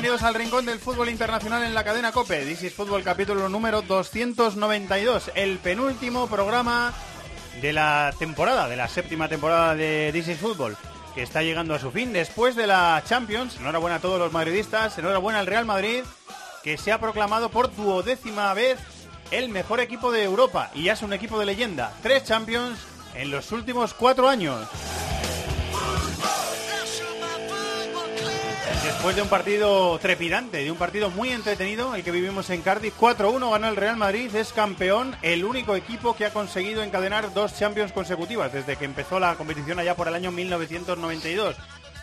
Bienvenidos al Rincón del Fútbol Internacional en la cadena COPE. This is Fútbol capítulo número 292, el penúltimo programa de la temporada, de la séptima temporada de This is Fútbol, que está llegando a su fin después de la Champions. Enhorabuena a todos los madridistas, enhorabuena al Real Madrid, que se ha proclamado por duodécima vez el mejor equipo de Europa y ya es un equipo de leyenda. Tres Champions en los últimos cuatro años. Después de un partido trepidante, de un partido muy entretenido, el que vivimos en Cardiff, 4-1 ganó el Real Madrid, es campeón, el único equipo que ha conseguido encadenar dos Champions consecutivas desde que empezó la competición allá por el año 1992.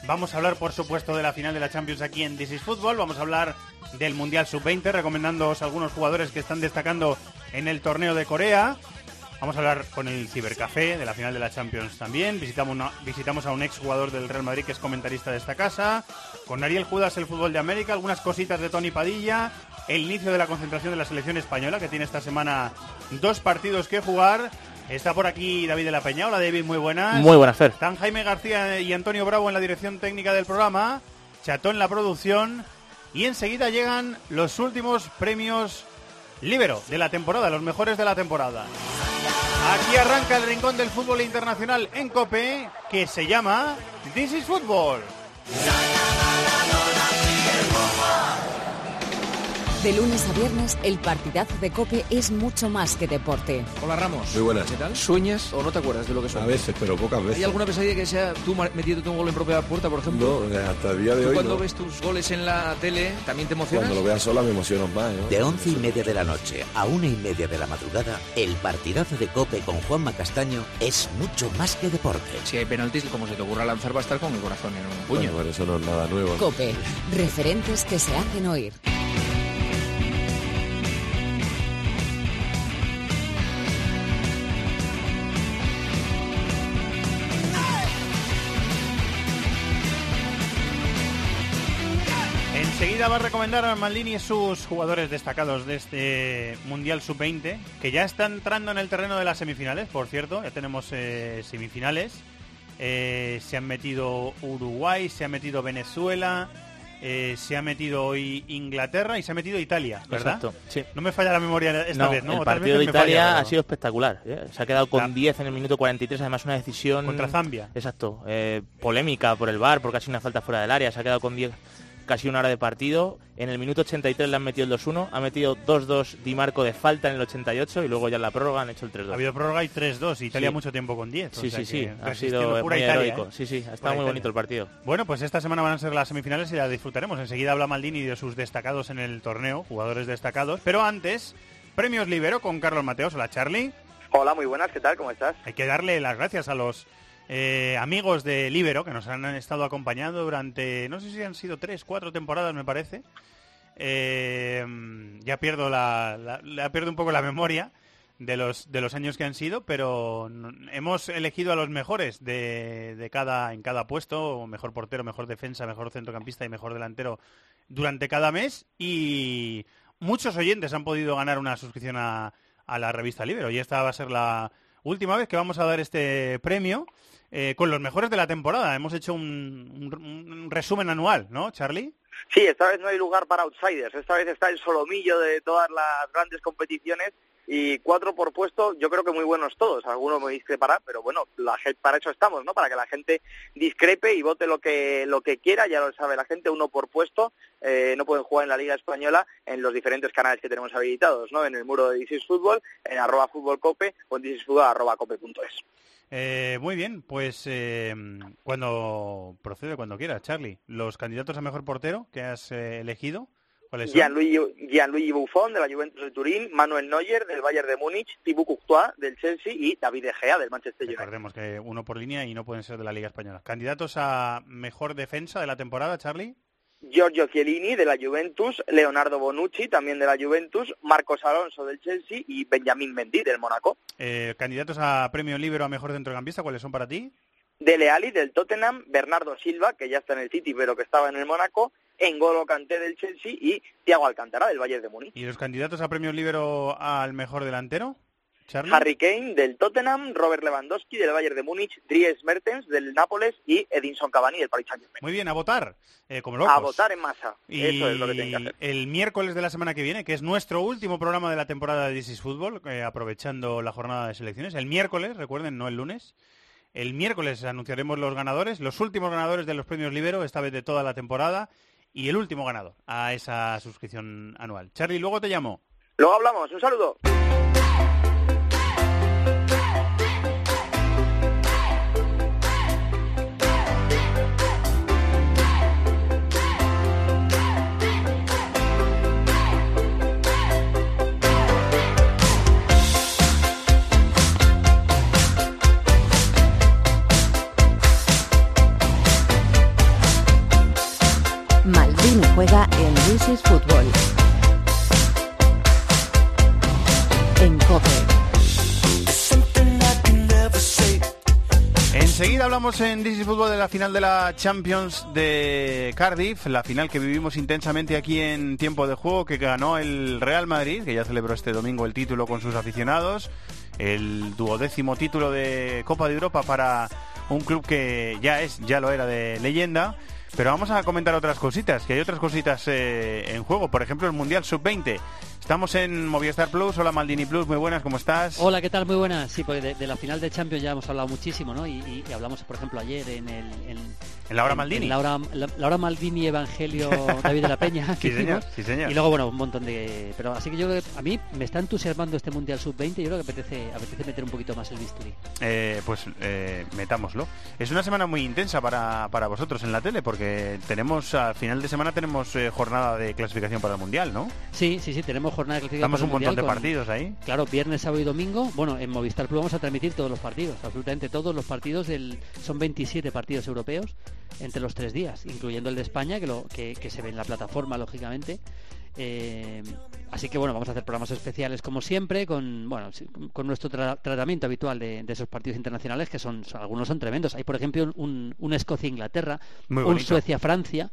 Vamos a hablar, por supuesto, de la final de la Champions aquí en This is Football, vamos a hablar del Mundial Sub-20, recomendándoos algunos jugadores que están destacando en el torneo de Corea. Vamos a hablar con el Cibercafé de la final de la Champions también. Visitamos, visitamos a un ex jugador del Real Madrid que es comentarista de esta casa. Con Ariel Judas, el fútbol de América. Algunas cositas de Tony Padilla. El inicio de la concentración de la selección española que tiene esta semana dos partidos que jugar. Está por aquí David de la Peña. Hola David, muy buenas. Muy buenas, Fer. Están Jaime García y Antonio Bravo en la dirección técnica del programa. Chatón en la producción. Y enseguida llegan los últimos premios Libero de la temporada, los mejores de la temporada. Aquí arranca el rincón del fútbol internacional en COPE, que se llama This is Football la la la la de lunes a viernes, el partidazo de Cope es mucho más que deporte. Hola Ramos. Muy buenas. ¿Qué tal? ¿Sueñas o no te acuerdas de lo que A sueñas? veces, pero pocas veces. ¿Hay alguna pesadilla que sea tú metiéndote un gol en propia puerta, por ejemplo? No, hasta el día de ¿Tú hoy cuando no. ves tus goles en la tele también te emocionas? Cuando lo veas sola me emociono más. ¿no? De once y media de la noche a una y media de la madrugada, el partidazo de Cope con Juanma Castaño es mucho más que deporte. Si hay penaltis, como se te ocurra lanzar, va a estar con el corazón en un puño. Bueno, por eso no es nada nuevo. Cope, referentes que se hacen oír. Enseguida va a recomendar a Maldini sus jugadores destacados de este Mundial Sub-20, que ya están entrando en el terreno de las semifinales, por cierto, ya tenemos eh, semifinales. Eh, se han metido Uruguay, se ha metido Venezuela, eh, se ha metido hoy Inglaterra y se ha metido Italia, ¿verdad? Exacto, sí. No me falla la memoria esta No, vez, ¿no? el partido de falla, Italia ha sido espectacular. ¿eh? Se ha quedado con La- 10 en el minuto 43, además una decisión... Contra Zambia. Exacto, eh, polémica por el VAR, porque ha sido una falta fuera del área. Se ha quedado con 10, casi una hora de partido. En el minuto 83 le han metido el 2-1, ha metido 2-2 Di Marco de falta en el 88 y luego ya en la prórroga han hecho el 3-2. Ha habido prórroga y 3-2, Italia Sí. mucho tiempo con 10. o Sí, sea sí, sí, ha sido pura muy Italia, heroico. ¿eh? Sí, sí, ha Pura estado muy Italia. bonito el partido. Bueno, pues esta semana van a ser las semifinales y las disfrutaremos. Enseguida habla Maldini de sus destacados en el torneo, jugadores destacados. Pero antes, premios Libero con Carlos Mateos. Hola, Charlie. Hola, muy buenas, ¿qué tal? ¿Cómo estás? Hay que darle las gracias a los eh, amigos de Libero que nos han estado acompañando durante, no sé si han sido tres, cuatro temporadas, me parece. Eh, ya pierdo la, pierdo un poco la memoria de los de los años que han sido, pero hemos elegido a los mejores de, de cada en cada puesto, mejor portero, mejor defensa, mejor centrocampista y mejor delantero durante cada mes. Y muchos oyentes han podido ganar una suscripción a, a la revista Libero. Y esta va a ser la última vez que vamos a dar este premio eh, con los mejores de la temporada. Hemos hecho un, resumen anual, ¿no, Charlie? Sí, esta vez no hay lugar para outsiders, esta vez está el solomillo de todas las grandes competiciones y cuatro por puesto, yo creo que muy buenos todos, algunos me discreparán, pero bueno, la gente, para eso estamos, ¿no? Para que la gente discrepe y vote lo que lo que quiera, ya lo sabe la gente, uno por puesto, eh, no pueden jugar en la Liga Española en los diferentes canales que tenemos habilitados, ¿no? En el muro de Dices Fútbol, en arroba fútbol cope o en dicesfútbol arroba cope.es. Eh, muy bien, pues eh, cuando procede, cuando quiera, Charlie. Los candidatos a mejor portero que has eh, elegido, ¿cuáles son? Gianluigi, Gianluigi Buffon de la Juventus de Turín, Manuel Neuer del Bayern de Múnich, Thibaut Courtois del Chelsea y David De Gea del Manchester United. Recordemos que uno por línea y no pueden ser de la Liga Española. ¿Candidatos a mejor defensa de la temporada, Charlie? Giorgio Chiellini de la Juventus, Leonardo Bonucci también de la Juventus, Marcos Alonso del Chelsea y Benjamín Mendy del Mónaco. Eh, candidatos a premio libero a mejor centrocampista, ¿cuáles son para ti? Dele Alli del Tottenham, Bernardo Silva, que ya está en el City pero que estaba en el Mónaco, Engolo Kanté del Chelsea y Thiago Alcántara del Bayern de Múnich. ¿Y los candidatos a premio libero al mejor delantero? Charlie. Harry Kane del Tottenham, Robert Lewandowski del Bayern de Múnich, Dries Mertens del Nápoles y Edinson Cavani del Paris Saint-Germain. Muy bien, a votar, eh, como locos. A votar en masa. Y Eso es lo que tienen que hacer. el miércoles de la semana que viene, que es nuestro último programa de la temporada de This is Football, eh, aprovechando la jornada de selecciones, el miércoles, recuerden, no el lunes, el miércoles anunciaremos los ganadores, los últimos ganadores de los premios Libero, esta vez de toda la temporada, y el último ganador a esa suscripción anual. Charlie, luego te llamo. Luego hablamos. Un saludo. Fútbol. En COPE. Enseguida hablamos en This is Fútbol de la final de la Champions de Cardiff, la final que vivimos intensamente aquí en tiempo de juego, que ganó el Real Madrid, que ya celebró este domingo el título con sus aficionados, el duodécimo título de Copa de Europa para un club que ya es, ya lo era de leyenda. Pero vamos a comentar otras cositas, que hay otras cositas eh, en juego. Por ejemplo, el Mundial Sub-20. Estamos en Movistar Plus. Hola Maldini Plus, muy buenas, ¿cómo estás? Hola, ¿qué tal? Muy buenas. Sí, porque de, de la final de Champions ya hemos hablado muchísimo, ¿no? Y, y- y hablamos, por ejemplo, ayer en el... En, En la hora en- Maldini. en la, hora, la, la hora Maldini Evangelio David de la Peña. Sí, señor, sí, señor. Y luego, bueno, un montón de... Pero así que yo creo que a mí me está entusiasmando este Mundial Sub-20 yo creo que apetece, apetece meter un poquito más el bisturí. Eh, pues eh, metámoslo. Es una semana muy intensa para, para vosotros en la tele, porque tenemos, al final de semana tenemos eh, jornada de clasificación para el Mundial, ¿no? Sí, sí, sí, tenemos jornada de para un montón de con- partidos ahí. Claro, viernes, sábado y domingo. Bueno, en Movistar Plus vamos a transmitir todos los partidos, absolutamente todos los partidos. Del, son 27 partidos europeos entre los tres días, incluyendo el de España, que, lo, que, que se ve en la plataforma, lógicamente. Eh, así que bueno, vamos a hacer programas especiales como siempre, con bueno, con nuestro tra- tratamiento habitual de, de esos partidos internacionales, que son, son- algunos son tremendos. Hay, por ejemplo, un, un Escocia-Inglaterra, un. Suecia-Francia.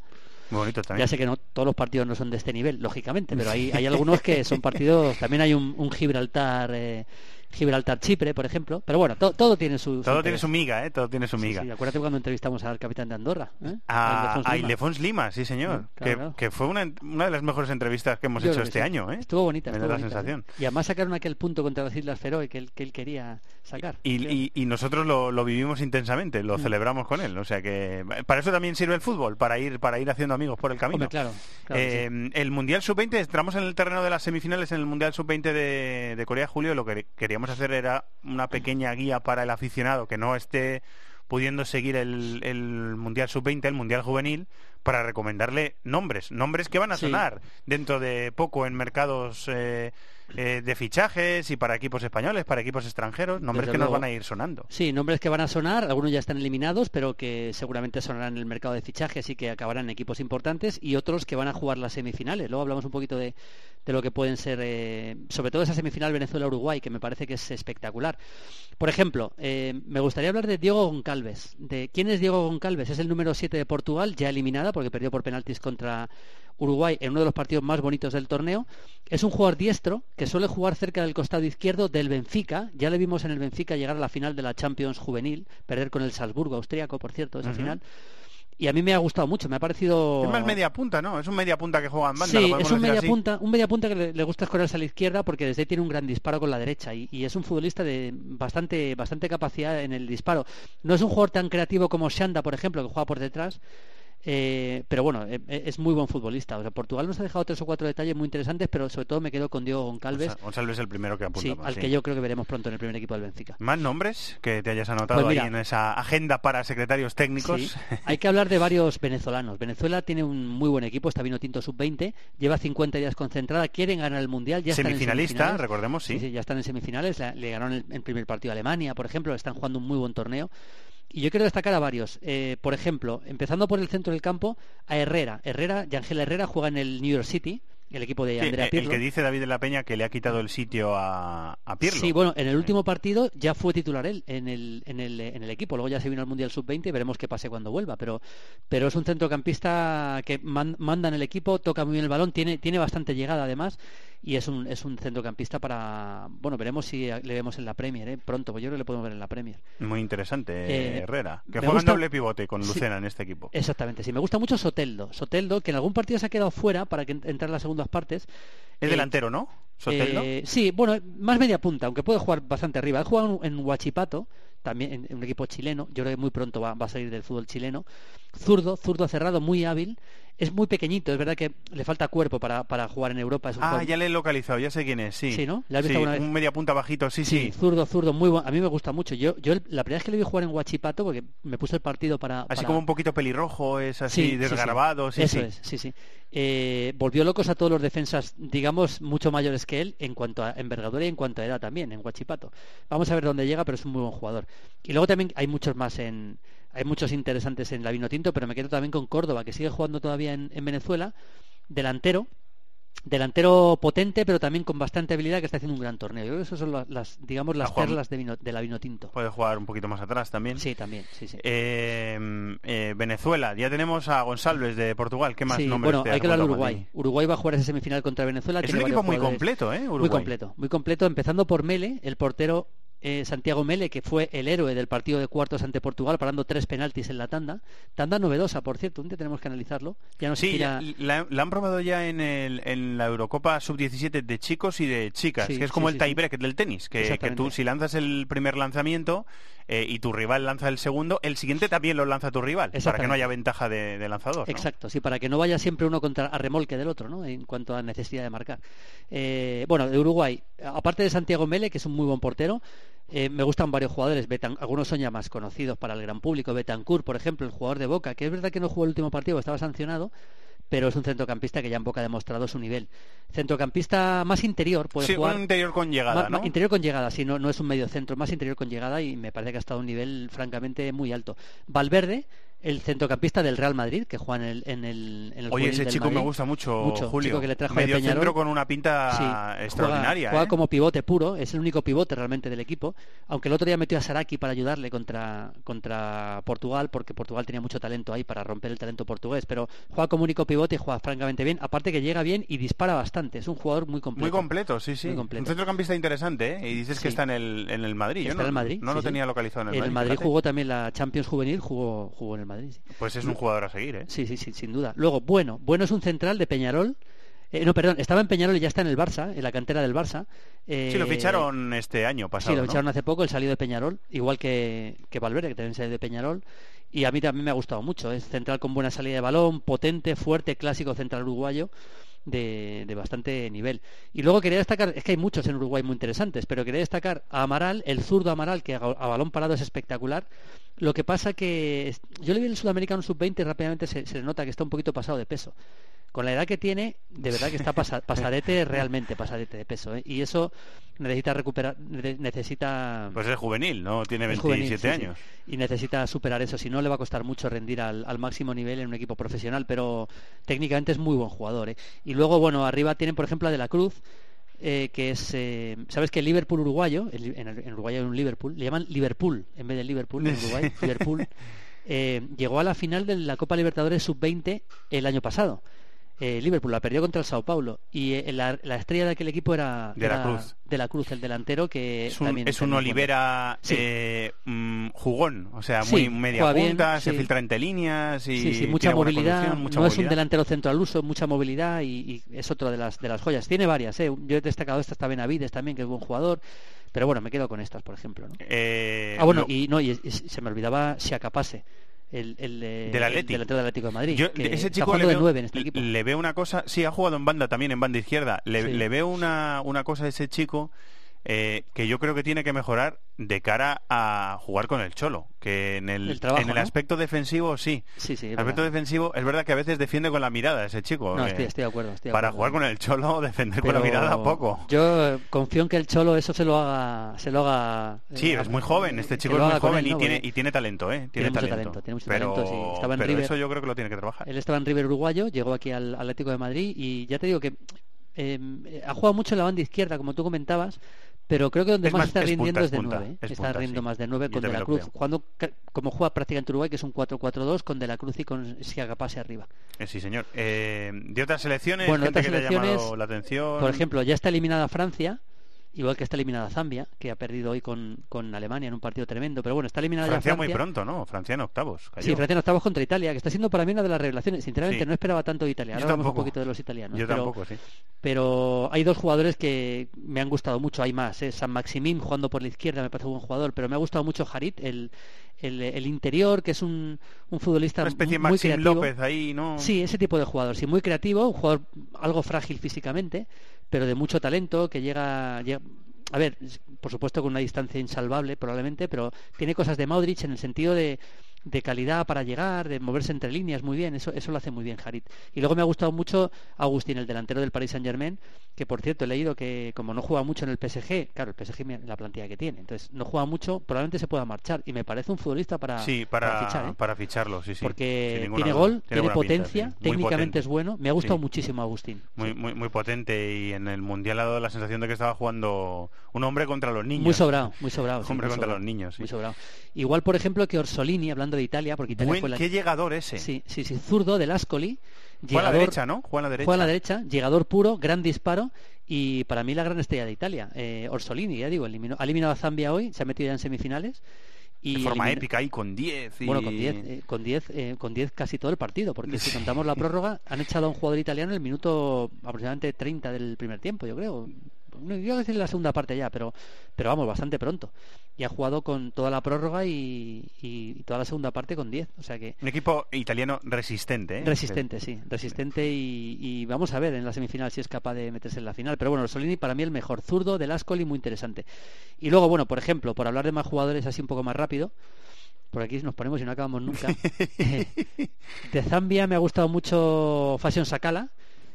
Muy bonito también. Ya sé que no todos los partidos no son de este nivel, lógicamente, pero hay, hay algunos que son partidos. También hay un, un Gibraltar, eh, Gibraltar Chipre, por ejemplo. Pero bueno, to- todo tiene su. Todo tiene interés. su miga, ¿eh? Todo tiene su Sí, miga. sí, acuérdate cuando entrevistamos al capitán de Andorra. ¿eh? A, Ildefonso a Lima. Ildefonso Lima, sí señor. Claro, que, claro. que fue una, una de las mejores entrevistas que hemos Yo hecho que este sí. año, ¿eh? Estuvo bonita. Me da la bonita, sensación. ¿eh? Y además sacaron aquel punto contra las Islas Feroe que él, que él quería sacar. Y, y- y nosotros lo, lo vivimos intensamente, lo Mm. celebramos con él. O sea que para eso también sirve el fútbol, para ir para ir haciendo amigos por el camino. Hombre, claro. claro Eh, sí. El Mundial Sub-20, entramos en el terreno de las semifinales en el Mundial Sub-20 de, de Corea, Julio. Lo que queríamos hacer era una pequeña guía para el aficionado que no esté pudiendo seguir el, el Mundial Sub-20, el Mundial Juvenil, para recomendarle nombres, nombres que van a Sí. sonar dentro de poco en mercados eh, eh, de fichajes y para equipos españoles, para equipos extranjeros, nombres Desde que nos van a ir sonando. Sí, nombres que van a sonar, algunos ya están eliminados, pero que seguramente sonarán en el mercado de fichajes y que acabarán en equipos importantes, y otros que van a jugar las semifinales. Luego hablamos un poquito de, de lo que pueden ser, eh, sobre todo esa semifinal Venezuela-Uruguay, que me parece que es espectacular. Por ejemplo, eh, me gustaría hablar de Diego Goncalves. De, ¿Quién es Diego Goncalves? Es el número 7 de Portugal, ya eliminada porque perdió por penaltis contra Uruguay en uno de los partidos más bonitos del torneo. Es un jugador diestro que suele jugar cerca del costado izquierdo del Benfica. Ya le vimos en el Benfica llegar a la final de la Champions juvenil, perder con el Salzburgo austríaco, por cierto, esa final. Y a mí me ha gustado mucho, me ha parecido... Es más media punta, ¿no? Es un media punta que juega en banda. Sí, es un media así. punta, un media punta que le, le gusta escorrerse a la izquierda porque desde ahí tiene un gran disparo con la derecha y, y es un futbolista de bastante, bastante capacidad en el disparo. No es un jugador tan creativo como Shanda, por ejemplo, que juega por detrás. Eh, pero bueno, eh, eh, es muy buen futbolista. O sea, Portugal nos ha dejado tres o cuatro detalles muy interesantes, pero sobre todo me quedo con Diego Goncalves, Gonzalo- Gonzalo es el primero que sí, apunta. al que yo creo que veremos pronto en el primer equipo del Benfica. ¿Más nombres que te hayas anotado Pues mira. ahí en esa agenda para secretarios técnicos? Sí. Hay que hablar de varios venezolanos. Venezuela tiene un muy buen equipo, está vino tinto sub-20, lleva 50 días concentrada, quieren ganar el Mundial, ya están en Semifinalista, recordemos, sí. Sí, sí, ya están en semifinales, la- le ganaron el, el primer partido a Alemania, por ejemplo, están jugando un muy buen torneo. Y yo quiero destacar a varios. Eh, por ejemplo, empezando por el centro del campo, a Herrera. Herrera, Yangel Herrera juega en el New York City, el equipo de Sí, Andrea el Pirlo. que dice David de la Peña que le ha quitado el sitio a, a Pirlo. Sí, bueno, en el último partido ya fue titular él en el, en el, en el equipo. Luego ya se vino al Mundial Sub-20 y veremos qué pase cuando vuelva. Pero, pero es un centrocampista que man- manda en el equipo, toca muy bien el balón, tiene, tiene bastante llegada además y es un, es un centrocampista para... Bueno, veremos si le vemos en la Premier, ¿eh? pronto, pues yo creo que le podemos ver en la Premier. Muy interesante, Eh, Herrera. Que juega en gusta- doble pivote con Sí. Lucena en este equipo. Exactamente, sí. Me gusta mucho Soteldo. Soteldo, que en algún partido se ha quedado fuera para que en- entrar en las segundas partes. Es Eh, delantero, ¿no? Soteldo. Eh, sí, bueno, más media punta, aunque puede jugar bastante arriba. Ha jugado en Huachipato, también en, en un equipo chileno. Yo creo que muy pronto va, va a salir del fútbol chileno. Zurdo, zurdo cerrado, muy hábil. Es muy pequeñito, es verdad que le falta cuerpo para, para jugar en Europa. Es un Ah, jugador- ya le he localizado, ya sé quién es, sí. Sí, ¿no? ¿Le has visto Sí, alguna vez? un media punta bajito, sí, sí. zurdo, zurdo, muy bueno. A mí me gusta mucho. Yo, yo la primera vez que le vi jugar en Huachipato, porque me puse el partido para... Así para- como un poquito pelirrojo, es así, Sí, sí, sí. desgarbado, sí, Eso es, sí, sí. Eh, volvió locos a todos los defensas, digamos, mucho mayores que él en cuanto a envergadura y en cuanto a edad también, en Huachipato. Vamos a ver dónde llega, pero es un muy buen jugador. Y luego también hay muchos más en... Hay muchos interesantes en la Vinotinto, pero me quedo también con Córdoba, que sigue jugando todavía en, en Venezuela, delantero, delantero potente, pero también con bastante habilidad, que está haciendo un gran torneo. Yo creo que esas son la- las, digamos, las Juan- perlas de, vino- de la Vinotinto. Puede jugar un poquito más atrás también. Sí, también, sí, sí. Eh, eh, Venezuela, ya tenemos a González de Portugal. ¿Qué más Sí, nombres bueno, hay que hablar de Uruguay. Uruguay va a jugar esa semifinal contra Venezuela. Es tiene un equipo muy completo, ¿eh? Muy Uruguay. completo, muy completo, empezando por Mele, el portero eh, Santiago Mele, que fue el héroe del partido de cuartos ante Portugal, parando tres penaltis en la tanda. Tanda novedosa, por cierto, un día tenemos que analizarlo. Ya no Sí, la, la han probado ya en, el- en la Eurocopa Sub-17 de chicos y de chicas, Sí, que es como sí, el tiebreak del tenis, que, que tú si lanzas el primer lanzamiento eh, y tu rival lanza el segundo, el siguiente también lo lanza tu rival, para que no haya ventaja de, de lanzador. ¿no? Exacto, sí, para que no vaya siempre uno contra a remolque del otro, ¿no? En cuanto a necesidad de marcar. Eh, bueno, de Uruguay, aparte de Santiago Mele, que es un muy buen portero, eh, me gustan varios jugadores. Betan- algunos son ya más conocidos para el gran público. Betancourt, por ejemplo, el jugador de Boca, que es verdad que no jugó el último partido, estaba sancionado, pero es un centrocampista que ya en Boca ha demostrado su nivel. Centrocampista más interior, puede Sí, jugar. un interior con llegada, ma- ¿no? Interior con llegada, sí, no, no es un medio centro, más interior con llegada y me parece que ha estado a un nivel francamente muy alto. Valverde, el centrocampista del Real Madrid, que juega en el, en el, en el Oye, ese del chico me gusta mucho, Mucho, Julio. chico que le trajo Medio centro con una pinta Sí, extraordinaria. Juega, ¿eh? como pivote puro, es el único pivote realmente del equipo. Aunque el otro día metió a Saraki para ayudarle contra, contra Portugal, porque Portugal tenía mucho talento ahí para romper el talento portugués. Pero juega como único pivote y juega francamente bien. Aparte que llega bien y dispara bastante. Es un jugador muy completo. Muy completo, sí, sí. Completo. Un centrocampista interesante, ¿eh? Y dices Sí. que está en el, en el Madrid. Yo Está no, en el Madrid. no sí, lo tenía localizado en el En Madrid. el Madrid jugó también la Champions Juvenil, jugó, jugó en el Madrid. Pues es un jugador a seguir, ¿eh? Sí, sí, sí, sin duda. Luego, bueno, bueno es un central de Peñarol. Eh, no, perdón, estaba en Peñarol y ya está en el Barça, en la cantera del Barça. Sí, lo Eh, ficharon este año pasado, Sí, lo ¿no? ficharon hace poco, el salido de Peñarol, igual que, que Valverde, que también salió de Peñarol. Y a mí también me ha gustado mucho. Es central con buena salida de balón, potente, fuerte, clásico central uruguayo. De, bastante nivel. Y luego quería destacar, es que hay muchos en Uruguay muy interesantes, pero quería destacar a Amaral, el zurdo Amaral, que a, balón parado es espectacular. Lo que pasa que yo le vi el sudamericano sub-20 y rápidamente se, se nota que está un poquito pasado de peso. Con la edad que tiene, de verdad que está pasa- pasadete, realmente pasadete de peso. ¿eh? Y eso necesita recuperar, ne- necesita... Pues es juvenil, ¿no? Tiene Es 27 juvenil, sí, sí. años. Y necesita superar eso, si no le va a costar mucho rendir al, al máximo nivel en un equipo profesional, pero técnicamente es muy buen jugador. ¿eh? Y luego, bueno, arriba tienen, por ejemplo, a De la Cruz, eh, que es, eh, ¿sabes que el Liverpool uruguayo, el- en, el- en Uruguay hay un Liverpool, le llaman Liverpool en vez de Liverpool en Uruguay, Liverpool, eh, llegó a la final de la Copa Libertadores Sub-20 el año pasado. Eh, Liverpool la perdió contra el Sao Paulo y eh, la, la estrella de aquel equipo era De la era Cruz. De la Cruz, el delantero que Es un, también es un Olivera Sí. eh, mm, jugón, o sea, Sí, muy media juega bien, punta, se sí. filtra entre líneas y Sí, sí, mucha movilidad. mucha no es un delantero centro al uso, mucha movilidad y, y es otra de las de las joyas. Tiene varias, ¿eh? Yo he destacado esta, está Benavides también, que es buen jugador. Pero bueno, me quedo con estas, por ejemplo. ¿no? Eh, ah, bueno, lo- y no y, y se me olvidaba Siakapase, el, el, eh, Del el Atlético de Madrid. Yo, que ese chico le veo, en este equipo. le veo una cosa, sí, ha jugado en banda también, en banda izquierda. Le, Sí. le veo una, una cosa a ese chico eh, que yo creo que tiene que mejorar de cara a jugar con el Cholo, que en el, El trabajo, en el ¿no? aspecto defensivo sí. Sí, sí, el aspecto verdad. defensivo es verdad que a veces defiende con la mirada ese chico. No, eh, estoy, estoy de acuerdo. estoy de para acuerdo. jugar con el Cholo, defender con la mirada poco. Yo confío en que el Cholo eso se lo haga, se lo haga. eh, Sí, es muy joven, este chico es muy joven él, y, ¿no? tiene, y tiene talento, ¿eh? Tiene, talento. talento, tiene mucho pero talento, sí, estaba en pero River. eso yo creo que lo tiene que trabajar. Él estaba en River uruguayo, llegó aquí al Atlético de Madrid y ya te digo que eh, ha jugado mucho en la banda izquierda, como tú comentabas, pero creo que donde Es más, más- está es rindiendo punta, es de es punta, 9. es está punta, rindiendo sí. más de 9 Yo con De la Cruz, jugando como juega prácticamente Uruguay, que es un 4-4-2 con De la Cruz y con Siaga Pase arriba. Eh, sí, señor. Eh, de otras selecciones, Bueno, gente otras que le ha llamado selecciones, la atención. Por ejemplo, ya está eliminada Francia, igual que está eliminada Zambia, que ha perdido hoy con, con Alemania en un partido tremendo, pero bueno, está eliminada Francia ya muy Francia. pronto, ¿no? Francia en octavos. cayó. Sí, Francia en octavos contra Italia, que está siendo para mí una de las revelaciones. Sinceramente, Sí. no esperaba tanto de Italia. Ahora hablamos un poquito de los italianos. Yo pero, tampoco, sí. pero hay dos jugadores que me han gustado mucho. Hay más. ¿eh? San Maximín jugando por la izquierda me parece un buen jugador, pero me ha gustado mucho Harit, el, el, el interior, que es un, un futbolista Una especie muy Maxim creativo. López ahí, ¿no? Sí, ese tipo de jugador, sí, muy creativo, un jugador algo frágil físicamente, pero de mucho talento, que llega, llega- a ver, por supuesto con una distancia insalvable probablemente, pero tiene cosas de Modric en el sentido de, de calidad para llegar, de moverse entre líneas muy bien, eso, eso lo hace muy bien Harit. Y luego me ha gustado mucho Agustín, el delantero del Paris Saint Germain, que por cierto he leído que como no juega mucho en el PSG, claro, el PSG la plantilla que tiene, entonces no juega mucho, probablemente se pueda marchar, y me parece un futbolista para, Sí, para, fichar, ¿eh? para ficharlo, sí, sí. porque tiene duda. gol, tiene, pinta, potencia, sí. Técnicamente potente. es bueno. Me ha gustado Sí. muchísimo Agustín. Muy, muy, muy potente y en el Mundial ha dado la sensación de que estaba jugando un hombre contra los niños. Muy sobrado, muy sobrado. Hombre contra sobrado, los niños, sí. Muy sobrado. Igual, por ejemplo, que Orsolini, hablando de Italia, porque Italia Buen- fue la... qué llegador ese. Sí, sí, sí, zurdo del Ascoli. Juega a la derecha, ¿no? Juega a la derecha. Juega a la derecha, llegador puro, gran disparo y para mí la gran estrella de Italia, eh, Orsolini, ya digo, eliminó- ha eliminado a Zambia hoy, se ha metido ya en semifinales. Y de forma eliminó- épica ahí con 10. Y... Bueno, con 10, eh, con 10, eh, con 10 casi todo el partido, porque si contamos la prórroga, han echado a un jugador italiano en el minuto aproximadamente 30 del primer tiempo, yo creo. No, Yo decir la segunda parte ya, pero, pero vamos, bastante pronto. Y ha jugado con toda la prórroga y, y toda la segunda parte con 10. O sea que Un equipo italiano resistente, ¿eh? resistente, sí, resistente y, y vamos a ver en la semifinal si es capaz de meterse en la final. Pero bueno, Solini para mí el mejor zurdo del Ascoli, muy interesante. Y luego, bueno, por ejemplo, por hablar de más jugadores así un poco más rápido, por aquí nos ponemos y no acabamos nunca. de Zambia me ha gustado mucho Fashion Sakala,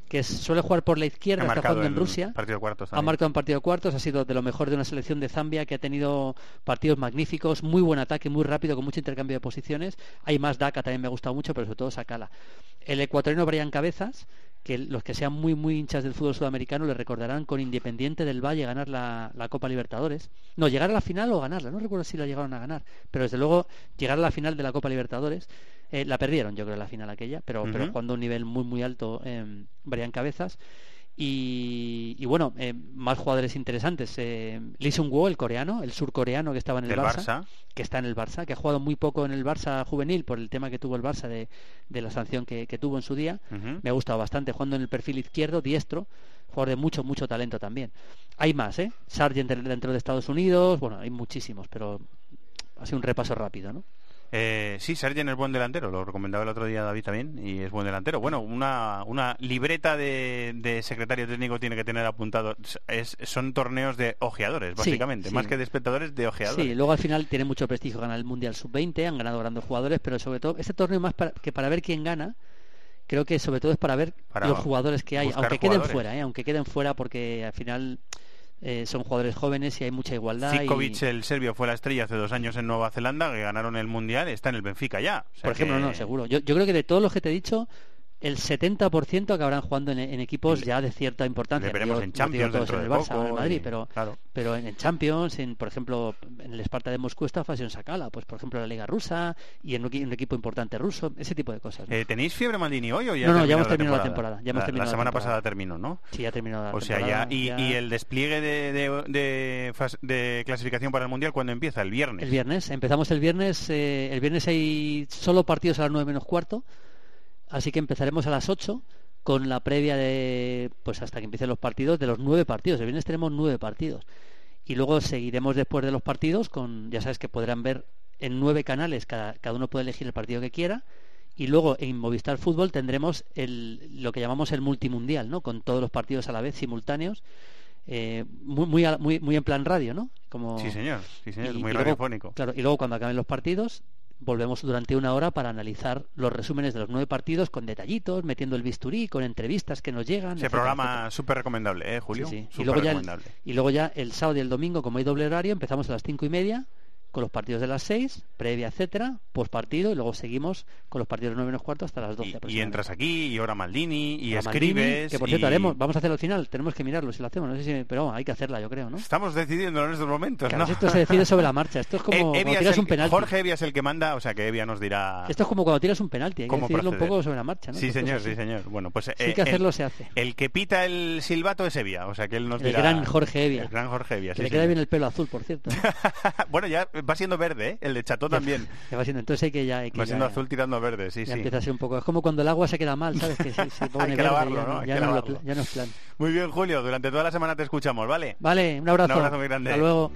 que suele jugar por la izquierda, está jugando en Rusia. partido de cuartos Ha marcado en partido cuartos, ha sido de lo mejor de una selección de Zambia que ha tenido partidos magníficos, muy buen ataque, muy rápido, con mucho intercambio de posiciones. Hay más Daka, también me ha gustado mucho, pero sobre todo Sakala. El ecuatoriano Brian Cabezas, que los que sean muy muy hinchas del fútbol sudamericano le recordarán con Independiente del Valle ganar la, la Copa Libertadores. No, llegar a la final o ganarla, no recuerdo si la llegaron a ganar, pero desde luego llegar a la final de la Copa Libertadores. Eh, la perdieron, yo creo, la final aquella, pero, pero jugando a un nivel muy muy alto eh, Brian Cabezas. Y, y bueno, eh, más jugadores interesantes. Eh, Lee Sung-woo, el coreano, el surcoreano que estaba en el Barça, Barça. que está en el Barça, que ha jugado muy poco en el Barça juvenil por el tema que tuvo el Barça de, de la sanción que, que tuvo en su día. Me ha gustado bastante jugando en el perfil izquierdo, diestro, jugador de mucho, mucho talento también. Hay más, ¿eh? Sargent dentro de Estados Unidos, bueno, hay muchísimos, pero ha sido un repaso rápido, ¿no? Eh, sí, Sargent es buen delantero, lo recomendaba el otro día David también, y es buen delantero. Bueno, una, una libreta de, de secretario técnico tiene que tener apuntado. Es, son torneos de ojeadores, básicamente, sí. más que de espectadores, de ojeadores. Sí, luego al final tiene mucho prestigio ganar el Mundial Sub-20, han ganado grandes jugadores, pero sobre todo este torneo más para- que para ver quién gana, creo que sobre todo es para ver Para los jugadores que hay, aunque queden fuera, ¿eh? aunque queden fuera porque al final eh, son jugadores jóvenes y hay mucha igualdad. y- Zikovic, el serbio, fue la estrella hace dos años en Nueva Zelanda, que ganaron el Mundial, está en el Benfica ya. O sea Por ejemplo, que- no, seguro. Yo, yo creo que de todos los que te he dicho, el 70% acabarán jugando en, en equipos ya de cierta importancia. veremos en Champions dentro en el Barça o en el poco Madrid, y- pero, claro. pero en, en Champions, en, por ejemplo, en el Sparta de Moscú está Fashion Sakala, pues por ejemplo la Liga Rusa y en un, equi- un equipo importante ruso, ese tipo de cosas. ¿no? Eh, ¿Tenéis fiebre Maldini hoy o ya No, no, ya hemos terminado la temporada, ya hemos La- terminado la la semana temporada. pasada terminó, ¿no? Sí, ya ha terminado la O sea, ya, temporada, y, ya- y el despliegue de, de, de fas- de clasificación para el Mundial, ¿cuándo empieza? El viernes. El viernes, empezamos el viernes, eh, el viernes hay solo partidos a las 9 menos cuarto, así que empezaremos a las 8 con la previa de, pues hasta que empiecen los partidos, de los nueve partidos. El viernes tenemos nueve partidos. Y luego seguiremos después de los partidos con, ya sabes que podrán ver en nueve canales, cada, cada uno puede elegir el partido que quiera. Y luego en Movistar Fútbol tendremos el, lo que llamamos el multimundial, ¿no? Con todos los partidos a la vez, simultáneos. eh, muy, muy, muy, muy en plan radio, ¿no? Como, Sí, señor, sí, señor, muy radiofónico. claro, y luego cuando acaben los partidos, volvemos durante una hora para analizar los resúmenes de los nueve partidos con detallitos, metiendo el bisturí, con entrevistas que nos llegan. Ese etcétera, programa súper recomendable, ¿eh, Julio? Sí, sí. Y luego, ya el, y luego ya el sábado y el domingo, como hay doble horario, empezamos a las cinco y media con los partidos de las seis, previa, etcétera, post partido, y luego seguimos con los partidos de nueve menos cuarto hasta las doce. Y, y entras aquí, y ahora Maldini, y Maldini, escribes. que por y- cierto haremos, vamos a hacerlo al final, tenemos que mirarlo si lo hacemos, no sé si, pero hay que hacerla, yo creo, ¿no? Estamos decidiendo en estos momentos, Claro, ¿no? esto se decide sobre la marcha, esto es como Eh, cuando Evia es tiras el- un penalti. Jorge Evia es el que manda, o sea que Evia nos dirá Esto es como cuando tiras un penalti, hay que decidirlo un proceder. poco sobre la marcha, ¿no? Sí, señor, sí, señor. Bueno, pues eh, hay que el- hacerlo, se hace. El que pita el silbato es Evia, o sea que él nos El dirá... gran Jorge Evia. El gran Jorge Evia, Que sí, le queda bien el pelo azul, por cierto. bueno, ya va siendo verde, ¿eh? El de Chato también. Ya va siendo, entonces hay que ya... Hay que Va siendo ya- azul tirando verde, sí, ya sí. empieza a ser un poco... Es como cuando el agua se queda mal, ¿sabes? Que si pone Hay que verde, lavarlo, ya, ¿no? Hay ya que no lo lavarlo. pla- ya no es plan. Muy bien, Julio, durante toda la semana te escuchamos, ¿vale? Vale, un abrazo. Un abrazo muy grande. Hasta luego.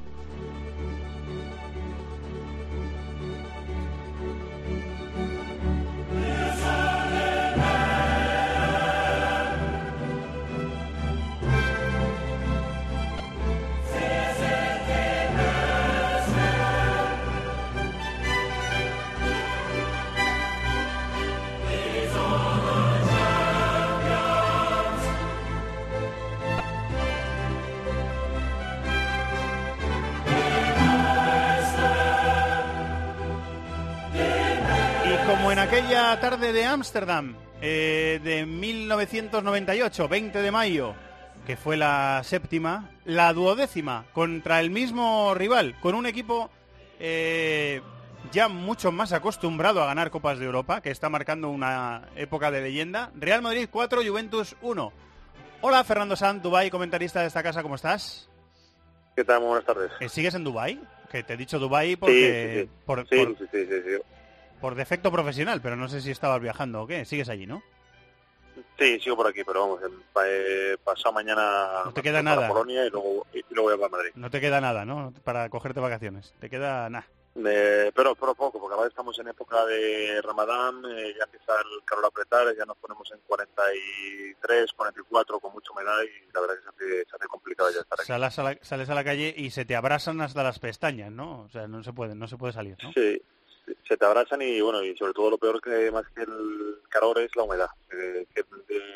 Aquella tarde de Ámsterdam eh, de 1998, 20 de mayo, que fue la séptima, la duodécima contra el mismo rival, con un equipo eh, ya mucho más acostumbrado a ganar Copas de Europa, que está marcando una época de leyenda. Real Madrid 4, Juventus 1. Hola, Fernando Sanz, Dubai, comentarista de esta casa, ¿cómo estás? ¿Qué tal? Muy buenas tardes. Eh, ¿Sigues en Dubai? Que te he dicho Dubai porque sí, sí. Por, Sí, por- sí, sí, sí, sí. Por defecto profesional, pero no sé si estabas viajando o qué. Sigues allí, ¿no? Sí, sigo por aquí, pero vamos, eh, pasado mañana No te queda para nada. Polonia y luego, y luego voy a para Madrid. No te queda nada, ¿no? Para cogerte vacaciones. Te queda nada. Eh, pero, pero poco, porque ahora estamos en época de Ramadán, eh, ya empieza el calor a apretar, ya nos ponemos en 43, 44 con mucha humedad y la verdad que se hace, se hace complicado ya estar aquí. Sales a, la, sales a la calle y se te abrasan hasta las pestañas, ¿no? O sea, no se puede, no se puede salir, ¿no? Sí, se te abrazan y bueno, y sobre todo lo peor que más que el calor es la humedad, eh, que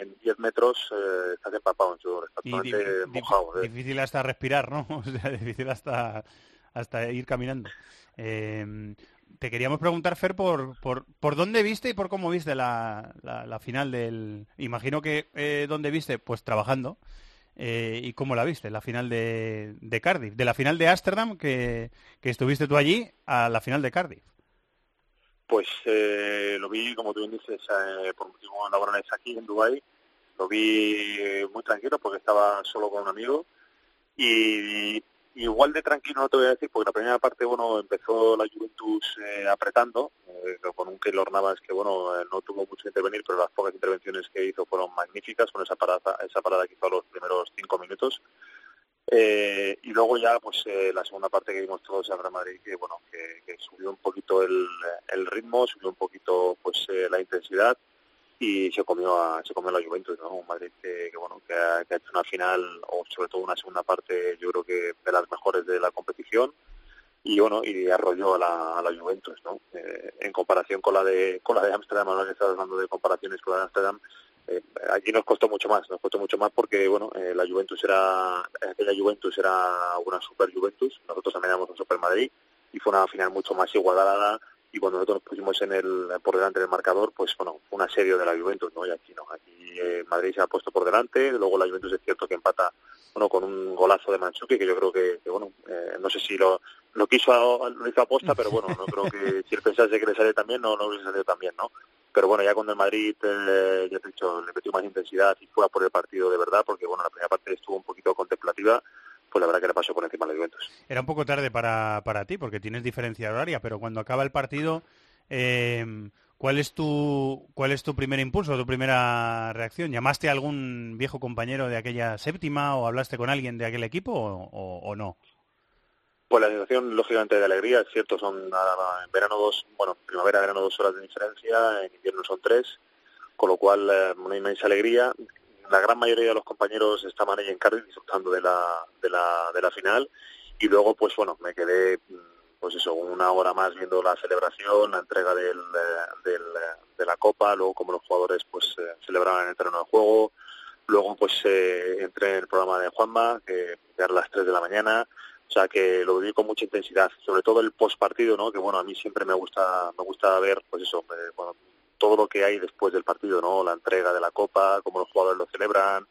en 10 metros eh, estás empapado en sudor, estás totalmente mojado. eh. difícil hasta respirar, ¿no? O sea, difícil hasta, hasta ir caminando. Eh, te queríamos preguntar, Fer, por, por, por dónde viste y por cómo viste la, la, la final del... Imagino que eh, dónde viste, pues trabajando. Eh, ¿Y cómo la viste? La final de, de Cardiff. De la final de Ámsterdam, que, que estuviste tú allí, a la final de Cardiff. Pues eh, lo vi, como tú bien dices, eh, por motivo laborales aquí en Dubái. Lo vi eh, muy tranquilo porque estaba solo con un amigo. Y, igual de tranquilo no te voy a decir, porque la primera parte, bueno, empezó la Juventus eh, apretando, eh, con un Keylor Navas que, bueno, eh, no tuvo mucho que intervenir, pero las pocas intervenciones que hizo fueron magníficas, con esa parada, esa parada que hizo a los primeros cinco minutos. Eh, y luego ya pues eh, la segunda parte que vimos todos en Real Madrid que bueno que, que subió un poquito el, el ritmo subió un poquito pues eh, la intensidad y se comió a se comió a la Juventus no un Madrid que, que, bueno que ha, que ha hecho una final o sobre todo una segunda parte yo creo que de las mejores de la competición y bueno y arrolló a la, a la Juventus no Eh, en comparación con la de con la de Ámsterdam ahora que estás hablando de comparaciones con la de Ámsterdam eh, allí nos costó mucho más, nos costó mucho más porque bueno, eh, la Juventus era, aquella Juventus era una super Juventus, nosotros también éramos un super Madrid y fue una final mucho más igualada y cuando nosotros nos pusimos en el, por delante del marcador, pues bueno, un asedio de la Juventus, ¿no? Y aquí no, aquí eh, Madrid se ha puesto por delante, luego la Juventus es cierto que empata bueno con un golazo de Manchuki que yo creo que, bueno, eh, no sé si lo, lo quiso hizo aposta, pero bueno, no creo que si él pensase que le sale también, no, no hubiese salido tan bien, ¿no? Pero bueno, ya cuando el Madrid, eh, ya te he dicho, le metió más intensidad y fue a por el partido de verdad, porque bueno, la primera parte estuvo un poquito contemplativa, pues la verdad que le pasó por encima a la Juventus. Era un poco tarde para, para ti, porque tienes diferencia horaria, pero cuando acaba el partido, eh, ¿cuál es tu cuál es tu primer impulso, tu primera reacción? ¿Llamaste a algún viejo compañero de aquella séptima o hablaste con alguien de aquel equipo o, no? Pues la sensación, lógicamente, de alegría, es cierto, son en verano dos, bueno, primavera, verano dos horas de diferencia, en invierno son tres, con lo cual eh, una inmensa alegría. la gran mayoría de los compañeros estaban ahí en Cardiff disfrutando de la, de la, de la final. Y luego pues bueno, me quedé pues eso, una hora más viendo la celebración, la entrega del, del, de la copa, luego como los jugadores pues eh, celebraban en el terreno de juego, luego pues eh, entré en el programa de Juanma, que era las 3 de la mañana, o sea que lo viví con mucha intensidad, sobre todo el post partido, ¿no? Que bueno, a mí siempre me gusta me gusta ver pues eso, eh, bueno, todo lo que hay después del partido, ¿no? La entrega de la copa, cómo los jugadores lo celebran,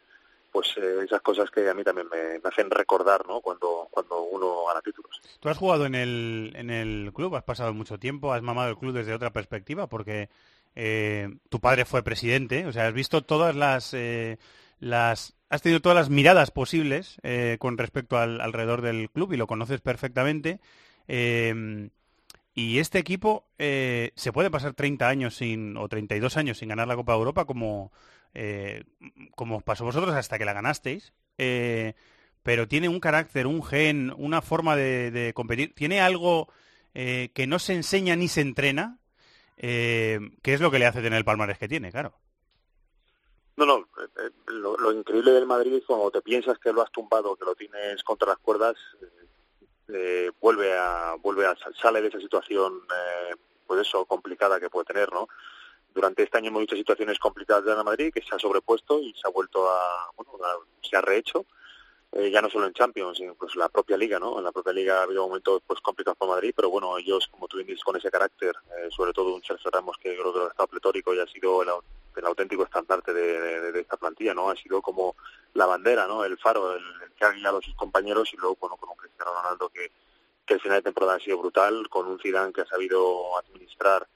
pues eh, esas cosas que a mí también me, hacen recordar, ¿no? Cuando cuando uno gana títulos. Tú has jugado en el en el club, has pasado mucho tiempo, has mamado el club desde otra perspectiva, porque eh, tu padre fue presidente, o sea, has visto todas las eh, has tenido todas las miradas posibles eh, con respecto al alrededor del club y lo conoces perfectamente. Eh, y este equipo eh, se puede pasar 30 años sin, o 32 años sin ganar la Copa de Europa como, como pasó vosotros hasta que la ganasteis. pero tiene un carácter, un gen, una forma de, competir. Tiene algo que no se enseña ni se entrena, que es lo que le hace tener el palmarés que tiene, claro. No, no, eh, eh, lo, increíble del Madrid es cuando te piensas que lo has tumbado, que lo tienes contra las cuerdas, eh, vuelve a, vuelve a, sale de esa situación, pues eso, complicada que puede tener, ¿no? Durante este año hemos visto situaciones complicadas de la Madrid que se ha sobrepuesto y se ha vuelto a, bueno, se ha rehecho eh, ya no solo en Champions, sino pues la propia liga, ¿no? En la propia liga ha habido momentos pues complicados para Madrid, pero bueno, ellos, como tú dices, con ese carácter, eh, sobre todo un Sergio Ramos que creo que ha estado pletórico y ha sido el, auténtico estandarte de, esta plantilla, ¿no? Ha sido como la bandera, ¿no? El faro, el, que ha guiado a sus compañeros y luego, bueno, con un Cristiano Ronaldo que, que el final de temporada ha sido brutal, con un Zidane que ha sabido administrar